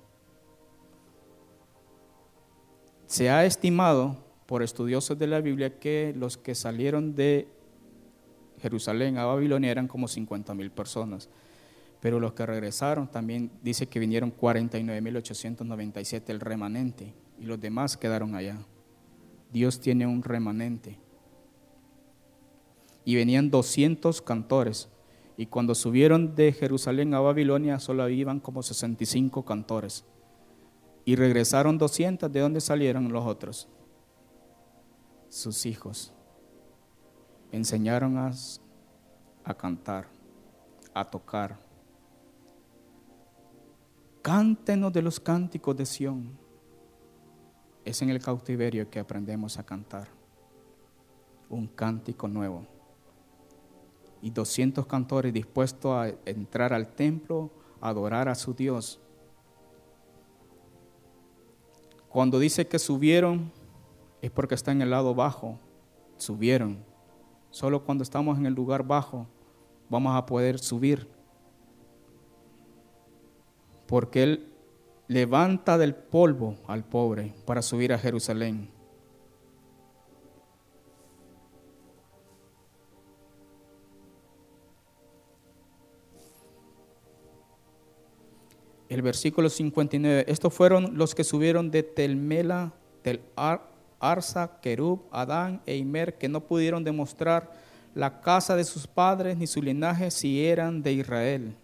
Se ha estimado por estudiosos de la Biblia que los que salieron de Jerusalén a Babilonia eran como 50.000 personas, pero los que regresaron también dice que vinieron 49.897 el remanente y los demás quedaron allá. Dios tiene un remanente. Y venían 200 cantores. Y cuando subieron de Jerusalén a Babilonia solo iban como 65 cantores. Y regresaron 200. ¿De dónde salieron los otros? Sus hijos. Enseñaron a, a cantar, a tocar. Cántenos de los cánticos de Sión es en el cautiverio que aprendemos a cantar un cántico nuevo. Y 200 cantores dispuestos a entrar al templo, a adorar a su Dios. Cuando dice que subieron, es porque está en el lado bajo. Subieron. Solo cuando estamos en el lugar bajo vamos a poder subir. Porque Él levanta del polvo al pobre para subir a Jerusalén. El versículo 59, estos fueron los que subieron de Telmela, del Arsa, Kerub, Adán e Imer, que no pudieron demostrar la casa de sus padres ni su linaje si eran de Israel.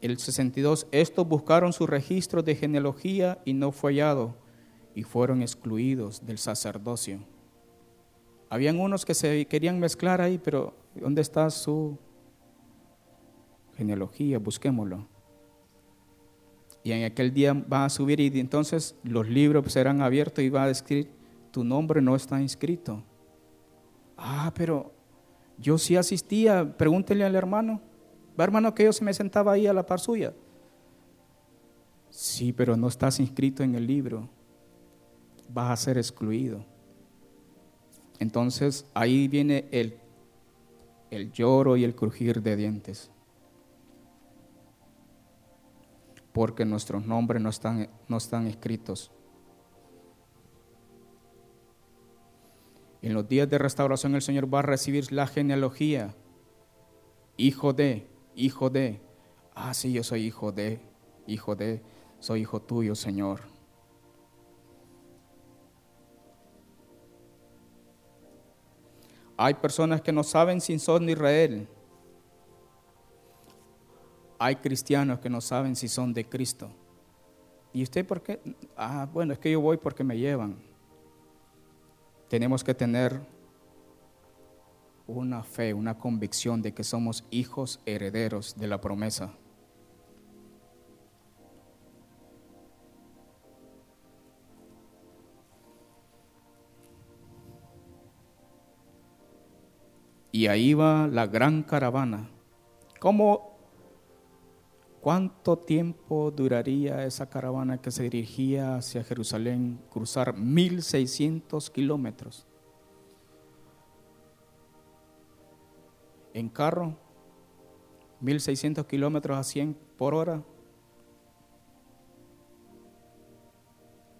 El 62, estos buscaron su registro de genealogía y no fue hallado y fueron excluidos del sacerdocio. Habían unos que se querían mezclar ahí, pero ¿dónde está su genealogía? Busquémoslo. Y en aquel día van a subir y entonces los libros serán abiertos y va a decir, tu nombre no está inscrito. Ah, pero yo sí asistía, pregúntele al hermano. Va hermano que yo se me sentaba ahí a la par suya. Sí, pero no estás inscrito en el libro. Vas a ser excluido. Entonces ahí viene el, el lloro y el crujir de dientes. Porque nuestros nombres no están, no están escritos. En los días de restauración el Señor va a recibir la genealogía, hijo de, hijo de, ah, sí, yo soy hijo de, hijo de, soy hijo tuyo, Señor. Hay personas que no saben si son de Israel. Hay cristianos que no saben si son de Cristo. ¿Y usted por qué? Ah, bueno, es que yo voy porque me llevan. Tenemos que tener una fe, una convicción de que somos hijos herederos de la promesa. Y ahí va la gran caravana. ¿Cómo, cuánto tiempo duraría esa caravana que se dirigía hacia Jerusalén, cruzar 1600 kilómetros? en carro, 1600 kilómetros a 100 por hora,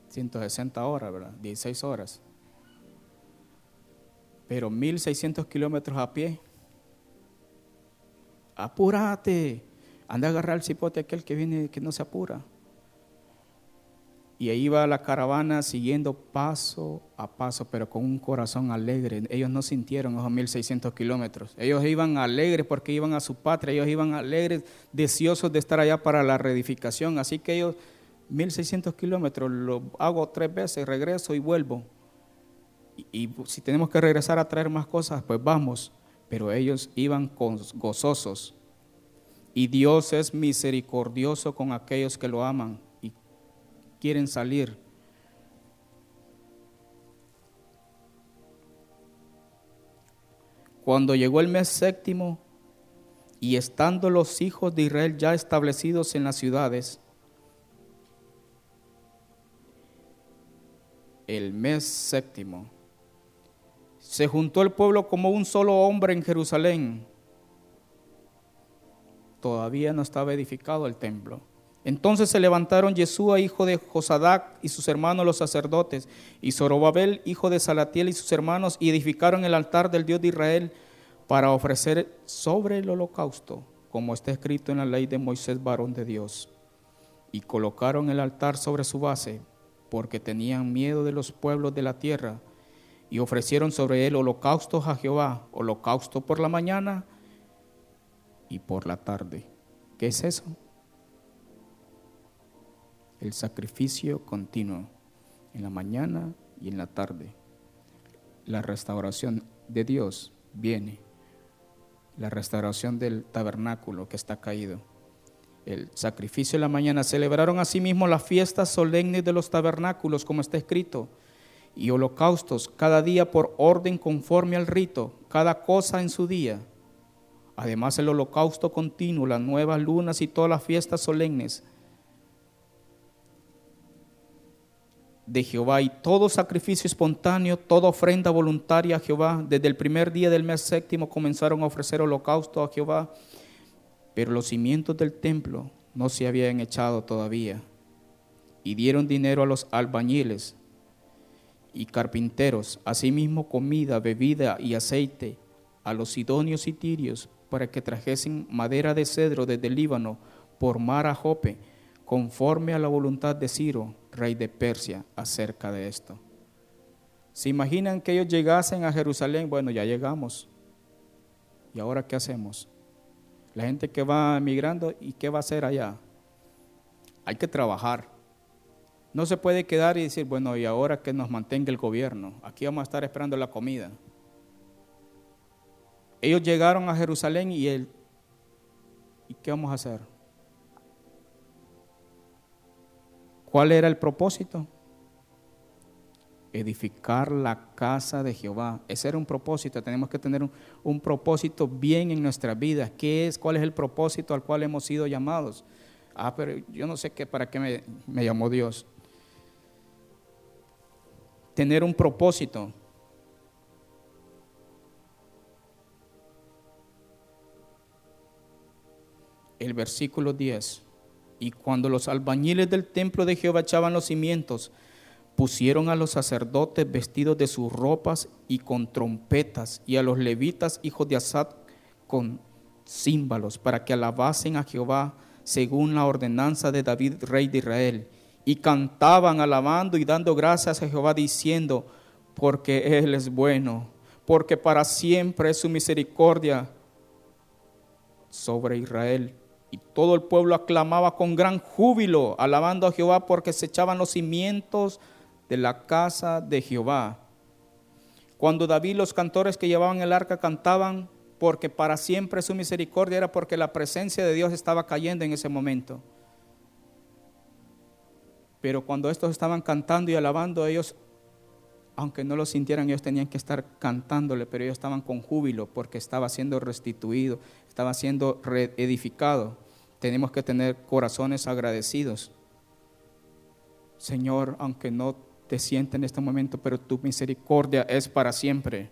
160 horas, ¿verdad? 16 horas. Pero 1600 kilómetros a pie. Apúrate. Anda a agarrar el cipote aquel que viene que no se apura. Y ahí va la caravana siguiendo paso a paso, pero con un corazón alegre. Ellos no sintieron esos 1600 kilómetros. Ellos iban alegres porque iban a su patria. Ellos iban alegres, deseosos de estar allá para la reedificación. Así que ellos, 1600 kilómetros, lo hago tres veces, regreso y vuelvo. y, si tenemos que regresar a traer más cosas, pues vamos. Pero ellos iban gozosos. Y Dios es misericordioso con aquellos que lo aman y quieren salir. Cuando llegó el mes séptimo y estando los hijos de Israel ya establecidos en las ciudades, el mes séptimo, se juntó el pueblo como un solo hombre en Jerusalén. Todavía no estaba edificado el templo. Entonces se levantaron Yeshua, hijo de Josadac, y sus hermanos los sacerdotes, y Zorobabel, hijo de Salatiel, y sus hermanos, y edificaron el altar del Dios de Israel para ofrecer sobre el holocausto, como está escrito en la ley de Moisés, varón de Dios. Y colocaron el altar sobre su base, porque tenían miedo de los pueblos de la tierra, y ofrecieron sobre él holocaustos a Jehová, holocausto por la mañana y por la tarde. ¿Qué es eso? El sacrificio continuo en la mañana y en la tarde. La restauración de Dios viene. La restauración del tabernáculo que está caído. El sacrificio en la mañana. Celebraron asimismo las fiestas solemnes de los tabernáculos, como está escrito y holocaustos cada día por orden conforme al rito, cada cosa en su día. Además el holocausto continuo, las nuevas lunas y todas las fiestas solemnes de Jehová y todo sacrificio espontáneo, toda ofrenda voluntaria a Jehová. Desde el primer día del mes séptimo comenzaron a ofrecer holocausto a Jehová, pero los cimientos del templo no se habían echado todavía. Y dieron dinero a los albañiles y carpinteros, asimismo comida, bebida y aceite a los sidonios y tirios para que trajesen madera de cedro desde Líbano por mar a Jope, conforme a la voluntad de Ciro, rey de Persia, acerca de esto. ¿Se imaginan que ellos llegasen a Jerusalén? Bueno, ya llegamos. ¿Y ahora qué hacemos? La gente que va emigrando, ¿y qué va a hacer allá? Hay que trabajar. No se puede quedar y decir, bueno, y ahora que nos mantenga el gobierno, aquí vamos a estar esperando la comida. Ellos llegaron a Jerusalén y él, ¿y qué vamos a hacer? ¿Cuál era el propósito? Edificar la casa de Jehová. Ese era un propósito. Tenemos que tener un, propósito bien en nuestra vida. ¿Qué es? ¿Cuál es el propósito al cual hemos sido llamados? Ah, pero yo no sé qué, para qué me llamó Dios tener un propósito. El versículo 10. Y cuando los albañiles del templo de Jehová echaban los cimientos, pusieron a los sacerdotes vestidos de sus ropas y con trompetas, y a los levitas, hijos de Asad, con címbalos, para que alabasen a Jehová según la ordenanza de David, rey de Israel y cantaban alabando y dando gracias a Jehová diciendo, porque Él es bueno, porque para siempre es su misericordia sobre Israel. Y todo el pueblo aclamaba con gran júbilo, alabando a Jehová porque se echaban los cimientos de la casa de Jehová. Cuando David, los cantores que llevaban el arca cantaban, porque para siempre su misericordia era porque la presencia de Dios estaba cayendo en ese momento. Pero cuando estos estaban cantando y alabando, ellos, aunque no lo sintieran, ellos tenían que estar cantándole, pero ellos estaban con júbilo porque estaba siendo restituido, estaba siendo reedificado. Tenemos que tener corazones agradecidos. Señor, aunque no te siente en este momento, pero tu misericordia es para siempre.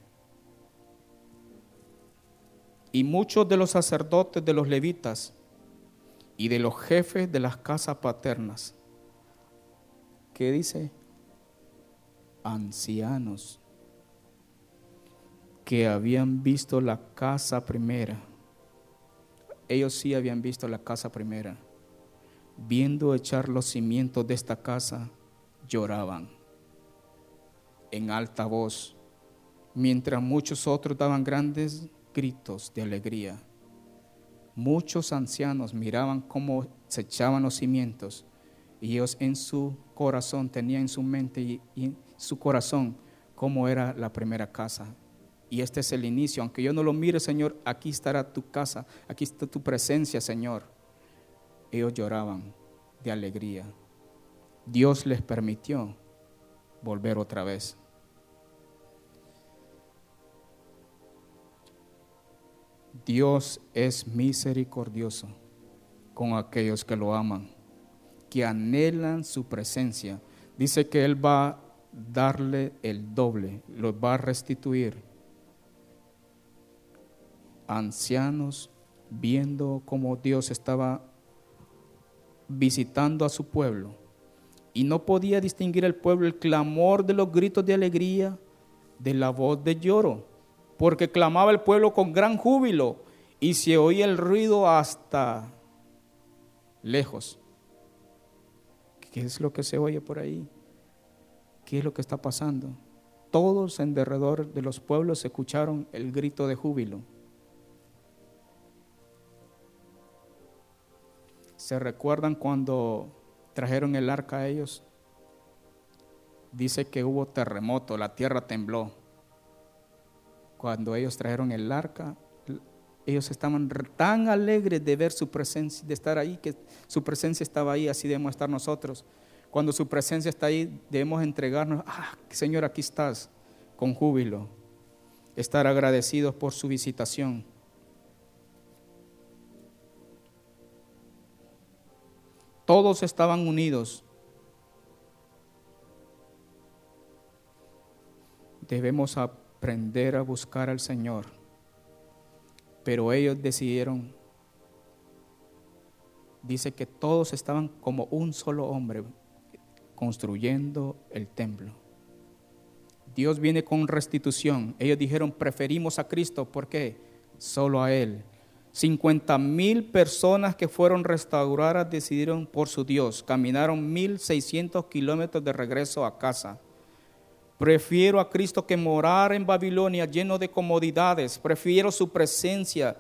Y muchos de los sacerdotes de los levitas y de los jefes de las casas paternas ¿Qué dice? Ancianos que habían visto la casa primera. Ellos sí habían visto la casa primera. Viendo echar los cimientos de esta casa, lloraban en alta voz, mientras muchos otros daban grandes gritos de alegría. Muchos ancianos miraban cómo se echaban los cimientos y ellos en su corazón tenían en su mente y, su corazón cómo era la primera casa. Y este es el inicio. Aunque yo no lo mire, Señor, aquí estará tu casa, aquí está tu presencia, Señor. Ellos lloraban de alegría. Dios les permitió volver otra vez. Dios es misericordioso con aquellos que lo aman, que anhelan su presencia. Dice que Él va darle el doble, lo va a restituir. Ancianos viendo cómo Dios estaba visitando a su pueblo y no podía distinguir el pueblo el clamor de los gritos de alegría de la voz de lloro porque clamaba el pueblo con gran júbilo y se oía el ruido hasta lejos. ¿Qué es lo que se oye por ahí? ¿Qué es lo que está pasando? Todos en derredor de los pueblos escucharon el grito de júbilo. ¿Se recuerdan cuando trajeron el arca a ellos? Dice que hubo terremoto, la tierra tembló cuando ellos trajeron el arca, ellos estaban tan alegres de ver su presencia, de estar ahí, que su presencia estaba ahí, así debemos estar nosotros. Cuando su presencia está ahí, debemos entregarnos, ah, Señor, aquí estás, con júbilo, estar agradecidos por su visitación. Todos estaban unidos. Debemos aprender a buscar al Señor. Pero ellos decidieron, dice que todos estaban como un solo hombre construyendo el templo. Dios viene con restitución. Ellos dijeron, preferimos a Cristo. ¿Por qué? Solo a Él. 50 mil personas que fueron restauradas decidieron por su Dios. Caminaron 1.600 kilómetros de regreso a casa. Prefiero a Cristo que morar en Babilonia lleno de comodidades. Prefiero su presencia.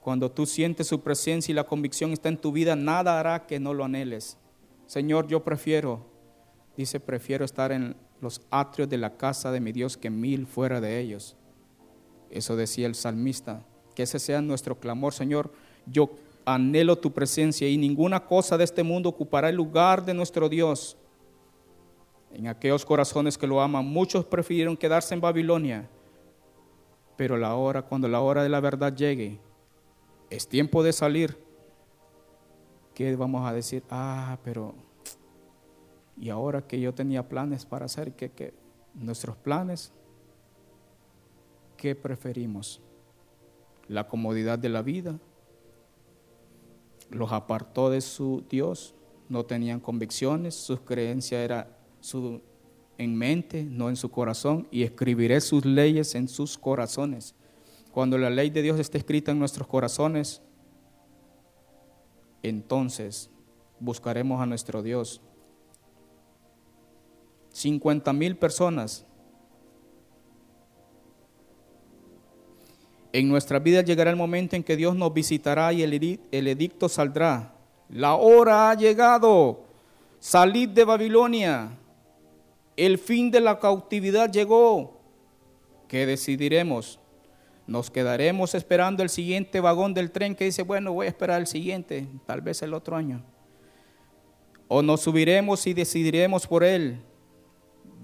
Cuando tú sientes su presencia y la convicción está en tu vida, nada hará que no lo anheles. Señor, yo prefiero, dice, prefiero estar en los atrios de la casa de mi Dios que mil fuera de ellos. Eso decía el salmista. Que ese sea nuestro clamor, Señor. Yo anhelo tu presencia y ninguna cosa de este mundo ocupará el lugar de nuestro Dios en aquellos corazones que lo aman. Muchos prefirieron quedarse en Babilonia, pero la hora, cuando la hora de la verdad llegue, es tiempo de salir. ¿Qué vamos a decir? Ah, pero y ahora que yo tenía planes para hacer, que, nuestros planes, ¿qué preferimos? La comodidad de la vida los apartó de su Dios, no tenían convicciones, sus creencias eran su, en mente, no en su corazón, y escribiré sus leyes en sus corazones. Cuando la ley de Dios esté escrita en nuestros corazones, entonces buscaremos a nuestro Dios. 50 mil personas. En nuestra vida llegará el momento en que Dios nos visitará y el edicto saldrá. La hora ha llegado. Salid de Babilonia. El fin de la cautividad llegó. ¿Qué decidiremos? Nos quedaremos esperando el siguiente vagón del tren que dice, bueno, voy a esperar el siguiente, tal vez el otro año. O nos subiremos y decidiremos por él.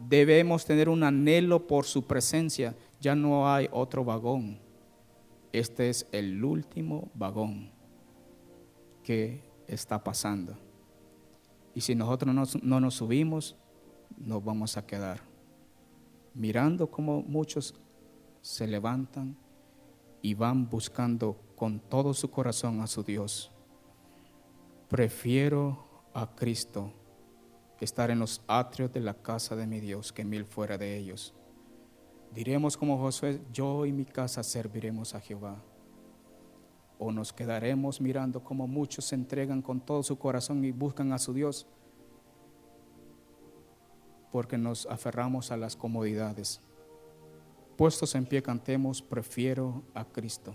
Debemos tener un anhelo por su presencia. Ya no hay otro vagón. Este es el último vagón que está pasando. Y si nosotros no, no nos subimos, nos vamos a quedar mirando cómo muchos se levantan y van buscando con todo su corazón a su Dios. Prefiero a Cristo estar en los atrios de la casa de mi Dios que mil fuera de ellos. Diremos como Josué, yo y mi casa serviremos a Jehová. O nos quedaremos mirando cómo muchos se entregan con todo su corazón y buscan a su Dios porque nos aferramos a las comodidades. Puestos en pie cantemos, prefiero a Cristo.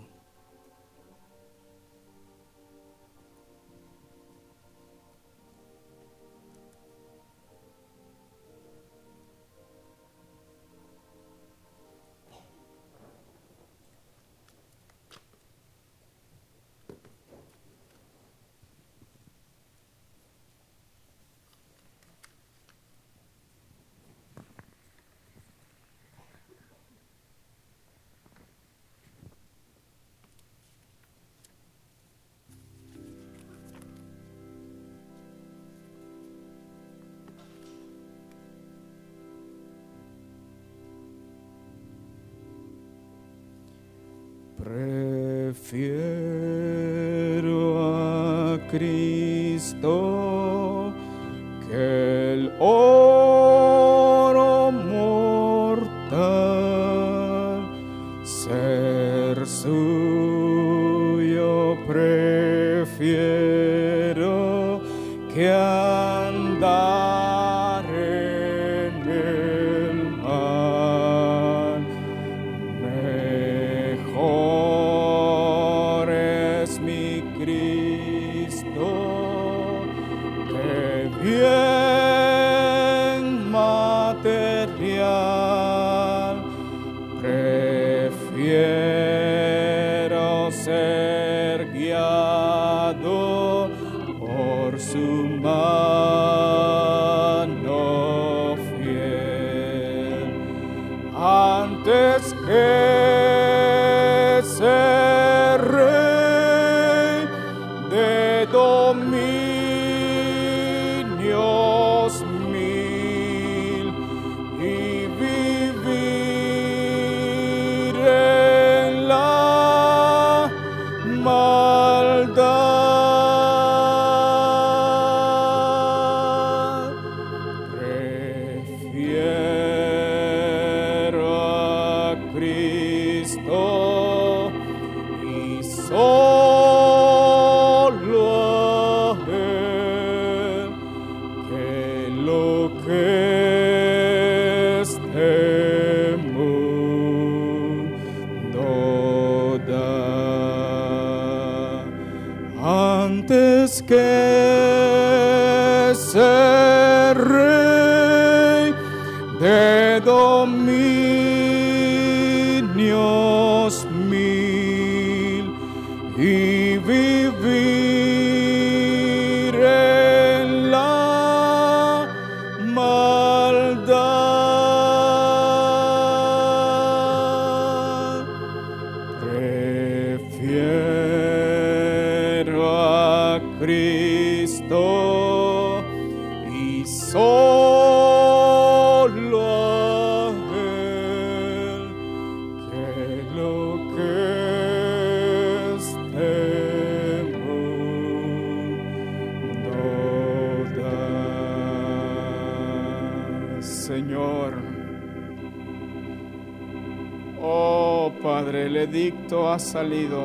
Ha salido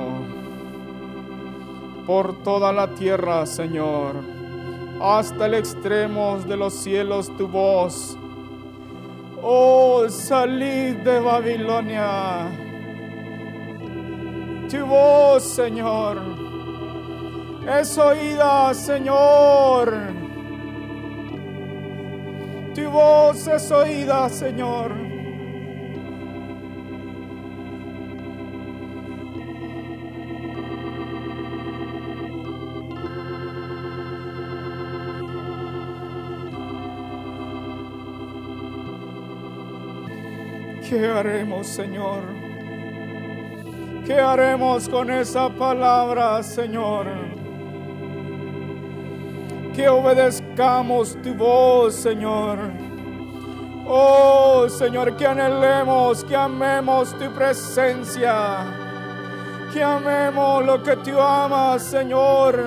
por toda la tierra, Señor, hasta el extremo de los cielos tu voz. Oh, salid de Babilonia. Tu voz, Señor, es oída, Señor. Tu voz es oída, Señor. ¿Qué haremos, Señor? ¿Qué haremos con esa palabra, Señor? Que obedezcamos tu voz, Señor. Oh, Señor, que anhelemos, que amemos tu presencia. Que amemos lo que tú amas, Señor.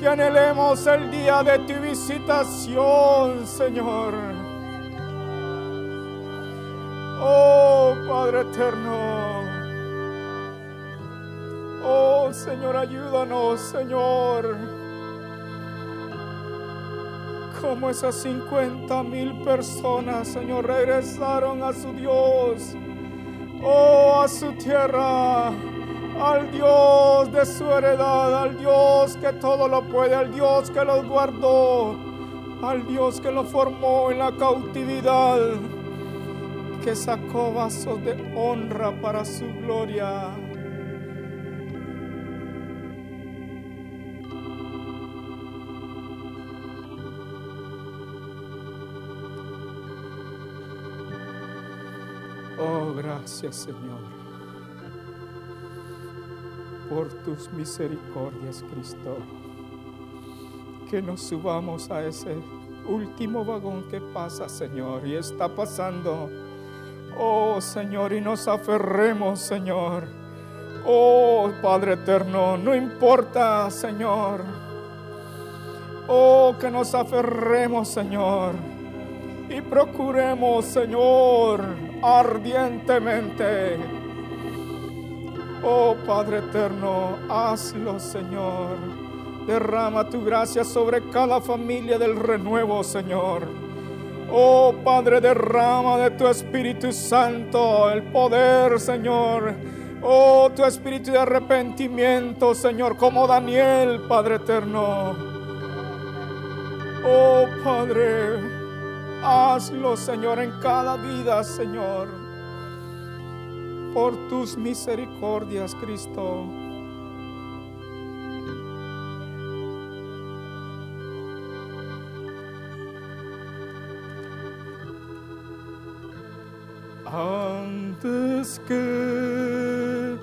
Que anhelemos el día de tu visitación, Señor. Oh Padre eterno. Oh Señor, ayúdanos, Señor. Como esas 50 mil personas, Señor, regresaron a su Dios. Oh, a su tierra. Al Dios de su heredad, al Dios que todo lo puede, al Dios que los guardó, al Dios que los formó en la cautividad que sacó vasos de honra para su gloria. Oh, gracias Señor por tus misericordias, Cristo. Que nos subamos a ese último vagón que pasa, Señor, y está pasando. Oh Señor, y nos aferremos, Señor. Oh Padre eterno, no importa, Señor. Oh, que nos aferremos, Señor. Y procuremos, Señor, ardientemente. Oh Padre eterno, hazlo, Señor. Derrama tu gracia sobre cada familia del renuevo, Señor. Oh Padre, derrama de tu Espíritu Santo el poder, Señor. Oh, tu espíritu de arrepentimiento, Señor, como Daniel, Padre eterno. Oh, Padre, hazlo, Señor, en cada vida, Señor. Por tus misericordias, Cristo. Antes que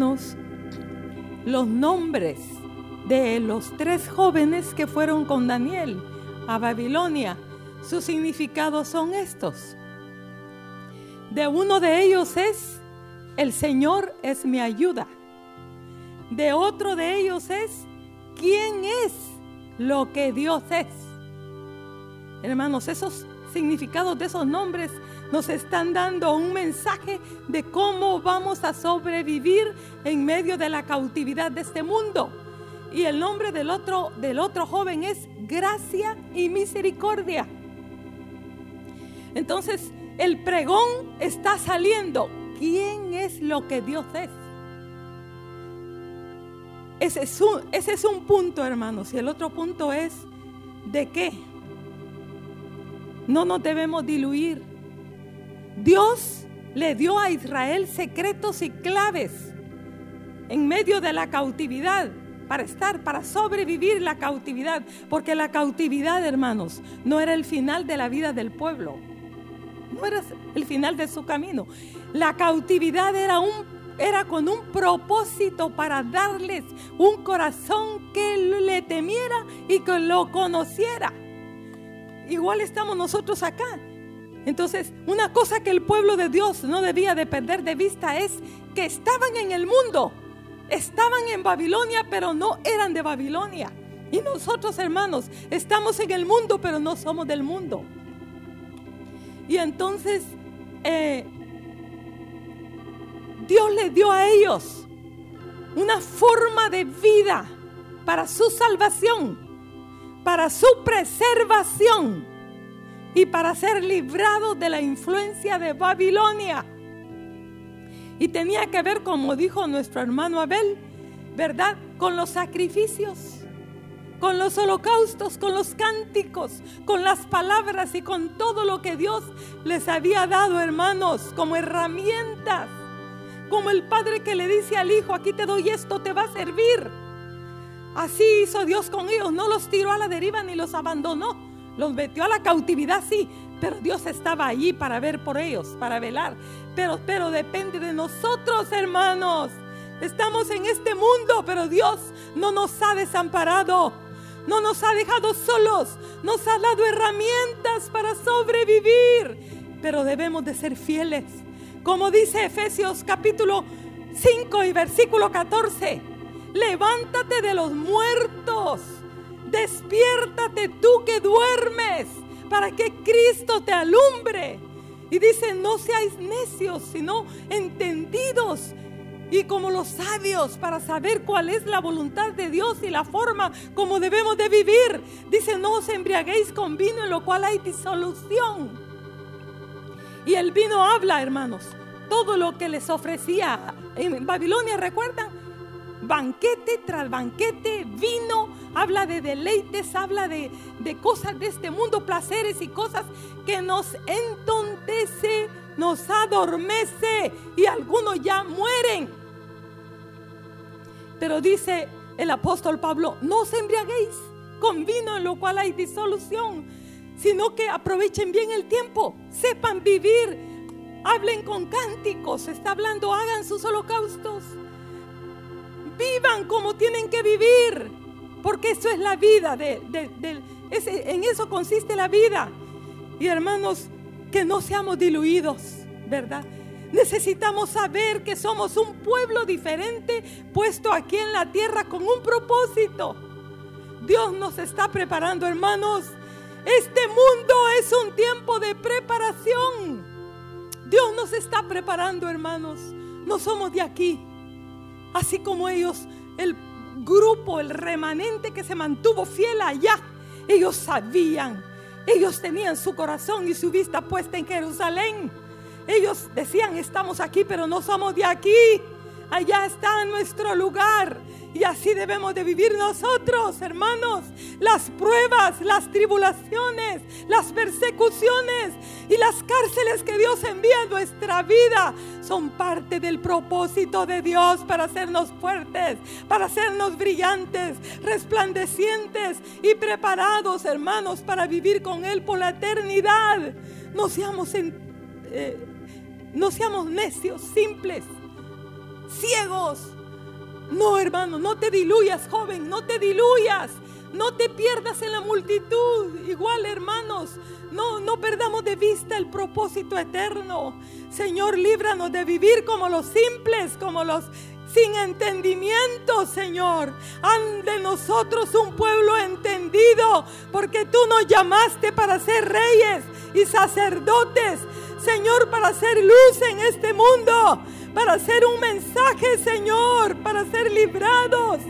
Hermanos, los nombres de los tres jóvenes que fueron con Daniel a Babilonia, sus significados son estos. De uno de ellos es, el Señor es mi ayuda. De otro de ellos es, ¿quién es lo que Dios es? Hermanos, esos significados de esos nombres nos están dando un mensaje de cómo vamos a sobrevivir en medio de la cautividad de este mundo. Y el nombre del otro, del otro joven es gracia y misericordia. Entonces, el pregón está saliendo. ¿Quién es lo que Dios es? Ese es un, ese es un punto, hermanos. Y el otro punto es, ¿de qué? No nos debemos diluir. Dios le dio a Israel secretos y claves en medio de la cautividad para estar, para sobrevivir la cautividad, porque la cautividad, hermanos, no era el final de la vida del pueblo, no era el final de su camino. La cautividad era un era con un propósito para darles un corazón que le temiera y que lo conociera. Igual estamos nosotros acá. Entonces, una cosa que el pueblo de Dios no debía de perder de vista es que estaban en el mundo, estaban en Babilonia, pero no eran de Babilonia. Y nosotros, hermanos, estamos en el mundo, pero no somos del mundo. Y entonces, eh, Dios le dio a ellos una forma de vida para su salvación, para su preservación y para ser librados de la influencia de Babilonia. Y tenía que ver, como dijo nuestro hermano Abel, ¿verdad? Con los sacrificios, con los holocaustos, con los cánticos, con las palabras y con todo lo que Dios les había dado, hermanos, como herramientas. Como el padre que le dice al hijo, aquí te doy esto, te va a servir. Así hizo Dios con ellos, no los tiró a la deriva ni los abandonó. Los metió a la cautividad, sí, pero Dios estaba allí para ver por ellos, para velar. Pero, pero depende de nosotros, hermanos. Estamos en este mundo, pero Dios no nos ha desamparado. No nos ha dejado solos. Nos ha dado herramientas para sobrevivir. Pero debemos de ser fieles. Como dice Efesios capítulo 5 y versículo 14. Levántate de los muertos. Despiértate tú que duermes para que Cristo te alumbre. Y dice, no seáis necios, sino entendidos y como los sabios para saber cuál es la voluntad de Dios y la forma como debemos de vivir. Dice, no os embriaguéis con vino en lo cual hay disolución. Y el vino habla, hermanos. Todo lo que les ofrecía en Babilonia, ¿recuerdan? Banquete tras banquete, vino, habla de deleites, habla de, de cosas de este mundo, placeres y cosas que nos entontece, nos adormece y algunos ya mueren. Pero dice el apóstol Pablo, no os embriaguéis con vino en lo cual hay disolución, sino que aprovechen bien el tiempo, sepan vivir, hablen con cánticos, está hablando, hagan sus holocaustos, vivan como tienen que vivir, porque eso es la vida, de, en eso consiste la vida. Y hermanos, que no seamos diluidos, ¿verdad? Necesitamos saber que somos un pueblo diferente puesto aquí en la tierra con un propósito. Dios nos está preparando, hermanos. Este mundo es un tiempo de preparación. Dios nos está preparando, hermanos. No somos de aquí. Así como ellos, el grupo, el remanente que se mantuvo fiel allá, ellos sabían, ellos tenían su corazón y su vista puesta en Jerusalén. Ellos decían, estamos aquí, pero no somos de aquí. Allá está nuestro lugar. Y así debemos de vivir nosotros, hermanos. Las pruebas, las tribulaciones, las persecuciones y las cárceles que Dios envía en nuestra vida son parte del propósito de Dios para hacernos fuertes, para hacernos brillantes, resplandecientes y preparados, hermanos, para vivir con Él por la eternidad. No seamos, eh, no seamos necios, simples, ciegos no, hermano, no te diluyas, joven, no te diluyas. No te pierdas en la multitud. Igual, hermanos, no, no perdamos de vista el propósito eterno. Señor, líbranos de vivir como los simples, como los sin entendimiento, Señor. Ande nosotros un pueblo entendido, porque tú nos llamaste para ser reyes y sacerdotes, Señor, para hacer luz en este mundo para hacer un mensaje, Señor, para ser librados.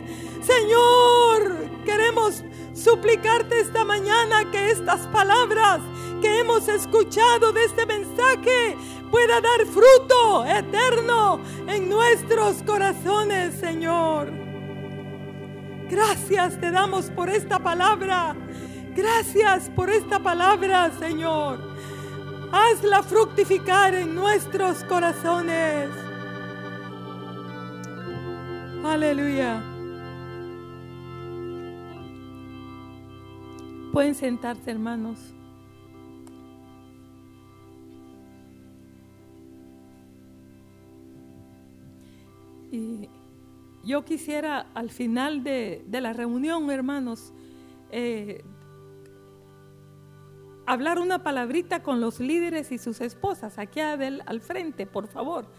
Señor, queremos suplicarte esta mañana que estas palabras que hemos escuchado de este mensaje pueda dar fruto eterno en nuestros corazones, Señor. Gracias te damos por esta palabra. Gracias por esta palabra, Señor. Hazla fructificar en nuestros corazones. Aleluya. Pueden sentarse, hermanos. Y yo quisiera al final de, la reunión, hermanos, eh, hablar una palabrita con los líderes y sus esposas aquí al frente, por favor.